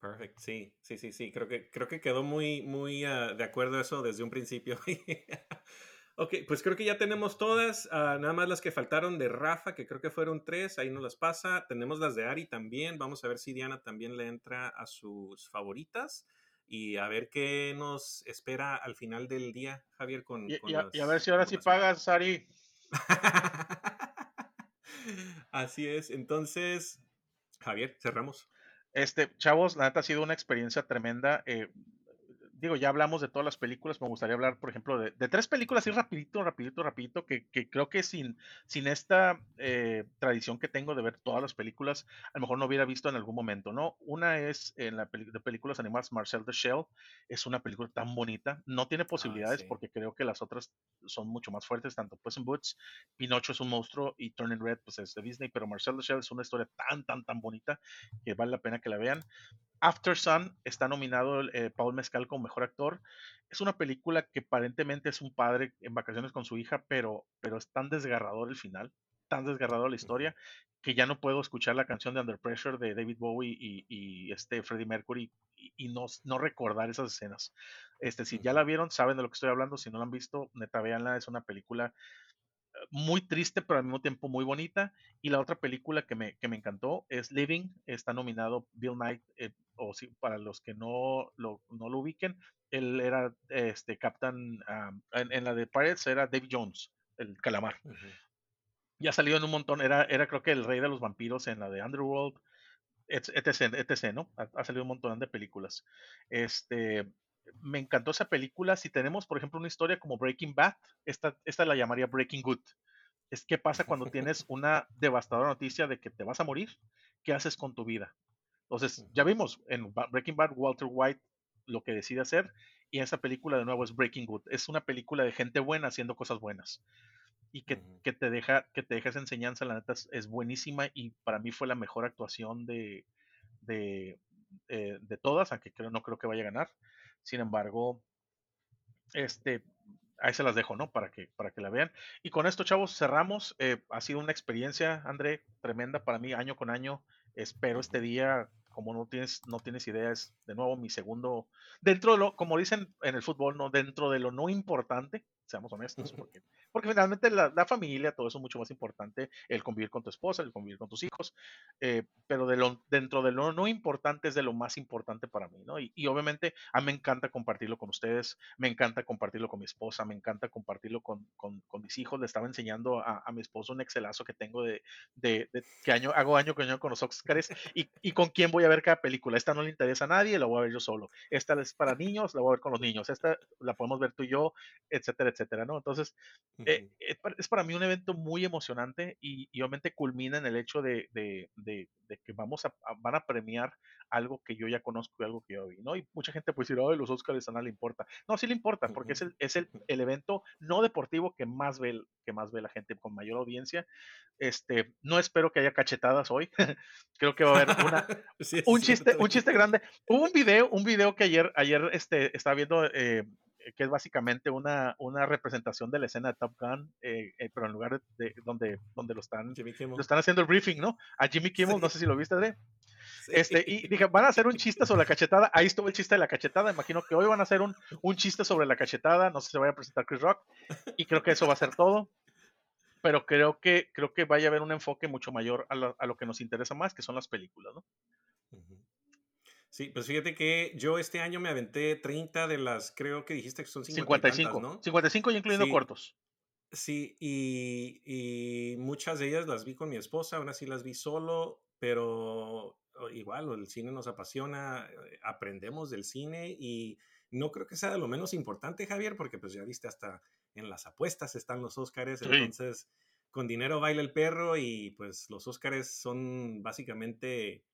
Perfect, sí, sí, sí, sí. Creo que, creo que quedó muy, muy ah, de acuerdo eso desde un principio. ok, pues creo que ya tenemos todas. ah, nada más las que faltaron de Rafa, que creo que fueron tres. Ahí nos las pasa. Tenemos las de Ari también. Vamos a ver si Diana también le entra a sus favoritas. Y a ver qué nos espera al final del día, Javier, con, Y, con y a, y a las ver si ahora sí pagas, Ari. Así es. Entonces, Javier, cerramos. Este, chavos, la neta ha sido una experiencia tremenda. eh, digo, ya hablamos de todas las películas, me gustaría hablar, por ejemplo, de, de tres películas, así rapidito, rapidito, rapidito, que, que creo que sin, sin esta eh, tradición que tengo de ver todas las películas, a lo mejor no hubiera visto en algún momento, ¿no? Una es en la de películas animadas, Marcel the Shell, es una película tan bonita, no tiene posibilidades sí. porque creo que las otras son mucho más fuertes, tanto Puss in Boots, Pinocho es un monstruo y Turning Red, pues es de Disney, pero Marcel the Shell es una historia tan, tan, tan bonita que vale la pena que la vean. After Sun está nominado eh, Paul Mezcal como mejor actor. Es una película que aparentemente es un padre en vacaciones con su hija, pero, pero es tan desgarrador el final, tan desgarrador la historia, que ya no puedo escuchar la canción de Under Pressure de David Bowie y, y este Freddie Mercury y, y no, no recordar esas escenas. Este, si ya la vieron, saben de lo que estoy hablando. Si no la han visto, neta, véanla. Es una película muy triste, pero al mismo tiempo muy bonita. Y la otra película que me, que me encantó es Living. Está nominado Bill Knight, eh, o si, para los que no lo, no lo ubiquen, él era este Captain, en, la de Pirates era Dave Jones, el calamar. Ya salió en un montón, era, era creo que el rey de los vampiros en la de Underworld, etc, etc, ¿no? Ha, salido un montón de películas. Este, me encantó esa película. Si tenemos, por ejemplo, una historia como Breaking Bad, esta, esta la llamaría Breaking Good. Es qué pasa cuando tienes una devastadora noticia de que te vas a morir, ¿qué haces con tu vida? Entonces, ya vimos en Breaking Bad, Walter White lo que decide hacer, y esa película de nuevo es Breaking Good. Es una película de gente buena haciendo cosas buenas. Y que, que te deja, que te deja esa enseñanza, la neta, es, buenísima y para mí fue la mejor actuación de, de, eh, de todas, aunque creo, no creo que vaya a ganar. Sin embargo, este, ahí se las dejo, ¿no? Para que, para que la vean. Y con esto, chavos, cerramos. Eh, ha sido una experiencia, André, tremenda para mí, año con año. Espero este día, como no tienes, no tienes idea, es de nuevo mi segundo, dentro de lo, como dicen en el fútbol, no, dentro de lo no importante, seamos honestos, porque, porque finalmente la, familia, todo eso es mucho más importante, el convivir con tu esposa, el convivir con tus hijos, eh, pero de lo, dentro de lo no importante es de lo más importante para mí, ¿no? Y, obviamente a mí me encanta compartirlo con ustedes, me encanta compartirlo con mi esposa, me encanta compartirlo con, mis hijos, le estaba enseñando a, mi esposo un excelazo que tengo de, de, que año, hago año con año con los Oscars y, y con quién voy a ver cada película, esta no le interesa a nadie, la voy a ver yo solo, esta es para niños, la voy a ver con los niños, esta la podemos ver tú y yo, etcétera, etcétera etcétera, ¿no? Entonces, eh, es para mí un evento muy emocionante y, obviamente culmina en el hecho de, que vamos a, van a premiar algo que yo ya conozco y algo que yo vi, ¿no? Y mucha gente puede decir, ay, los Oscars a nada le importa. No, sí le importa, porque es, el, es el, evento no deportivo que más ve, que más ve la gente con mayor audiencia. Este, no espero que haya cachetadas hoy. Creo que va a haber una, un chiste, un chiste grande. Hubo un video, un video que ayer, ayer este, estaba viendo eh, que es básicamente una, una representación de la escena de Top Gun, eh, eh, pero en lugar de, donde, donde lo, están, lo están haciendo el briefing, ¿no? A Jimmy Kimmel, no sé si lo viste, Dre. Este, y dije, van a hacer un chiste sobre la cachetada. Ahí estuvo el chiste de la cachetada. Imagino que hoy van a hacer un, un chiste sobre la cachetada. No sé si se vaya a presentar Chris Rock. Y creo que eso va a ser todo. Pero creo que, creo que vaya a haber un enfoque mucho mayor a lo, a lo que nos interesa más, que son las películas, ¿no? Sí, pues fíjate que yo este año me aventé 30 de las, creo que dijiste que son 55, ¿no? 55 y incluyendo cortos. Sí, y, y, muchas de ellas las vi con mi esposa, aún así las vi solo, pero igual el cine nos apasiona, eh, aprendemos del cine y no creo que sea de lo menos importante, Javier, porque pues ya viste hasta en las apuestas están los Óscares, entonces con dinero baila el perro y pues los Óscares son básicamente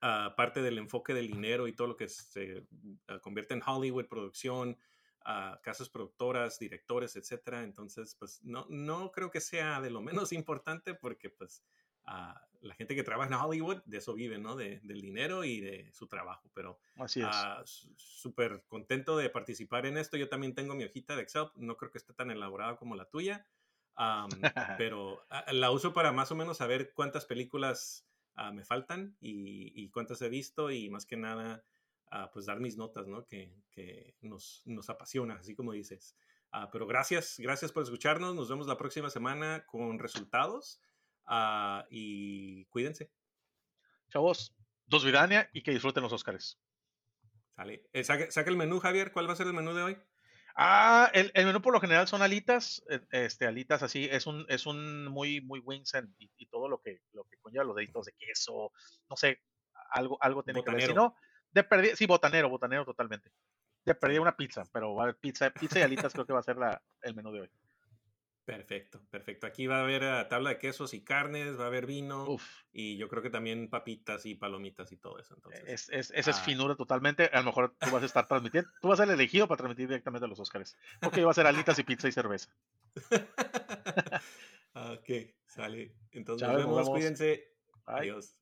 parte del enfoque del dinero y todo lo que se ah, convierte en Hollywood, producción, uh, casas productoras, directores, etcétera. Entonces, pues no, no creo que sea de lo menos importante porque pues la gente que trabaja en Hollywood de eso vive, ¿no? De, del dinero y de su trabajo. Pero Así es. súper contento de participar en esto. Yo también tengo mi hojita de Excel. No creo que esté tan elaborada como la tuya. pero la uso para más o menos saber cuántas películas Ah, me faltan y, cuántas he visto y más que nada, uh, pues dar mis notas, ¿no? Que, que nos, nos, apasiona, así como dices. Uh, pero gracias, gracias por escucharnos. Nos vemos la próxima semana con resultados y cuídense. Chavos, dos Vidania y que disfruten los Óscares. Sale. Eh, saca el menú, Javier. ¿Cuál va a ser el menú de hoy? Ah, el, menú por lo general son alitas, eh, este, alitas así, es un, es un muy, muy wings y, todo lo que, lo que conlleva los deditos de queso, no sé, algo, algo tiene que ver. Si no, de perdida, sí, botanero, botanero totalmente. De perdida una pizza, pero va a haber pizza, pizza y alitas creo que va a ser la, el menú de hoy. Perfecto, perfecto. Aquí va a haber uh, tabla de quesos y carnes, va a haber vino y yo creo que también papitas y palomitas y todo eso. Entonces, es, es, esa es ah. finura totalmente. A lo mejor tú vas a estar transmitiendo, tú vas a ser elegido para transmitir directamente a los Oscars. Porque va a ser alitas y pizza y cerveza. ok, sale. Entonces nos vemos, cuídense. Adiós.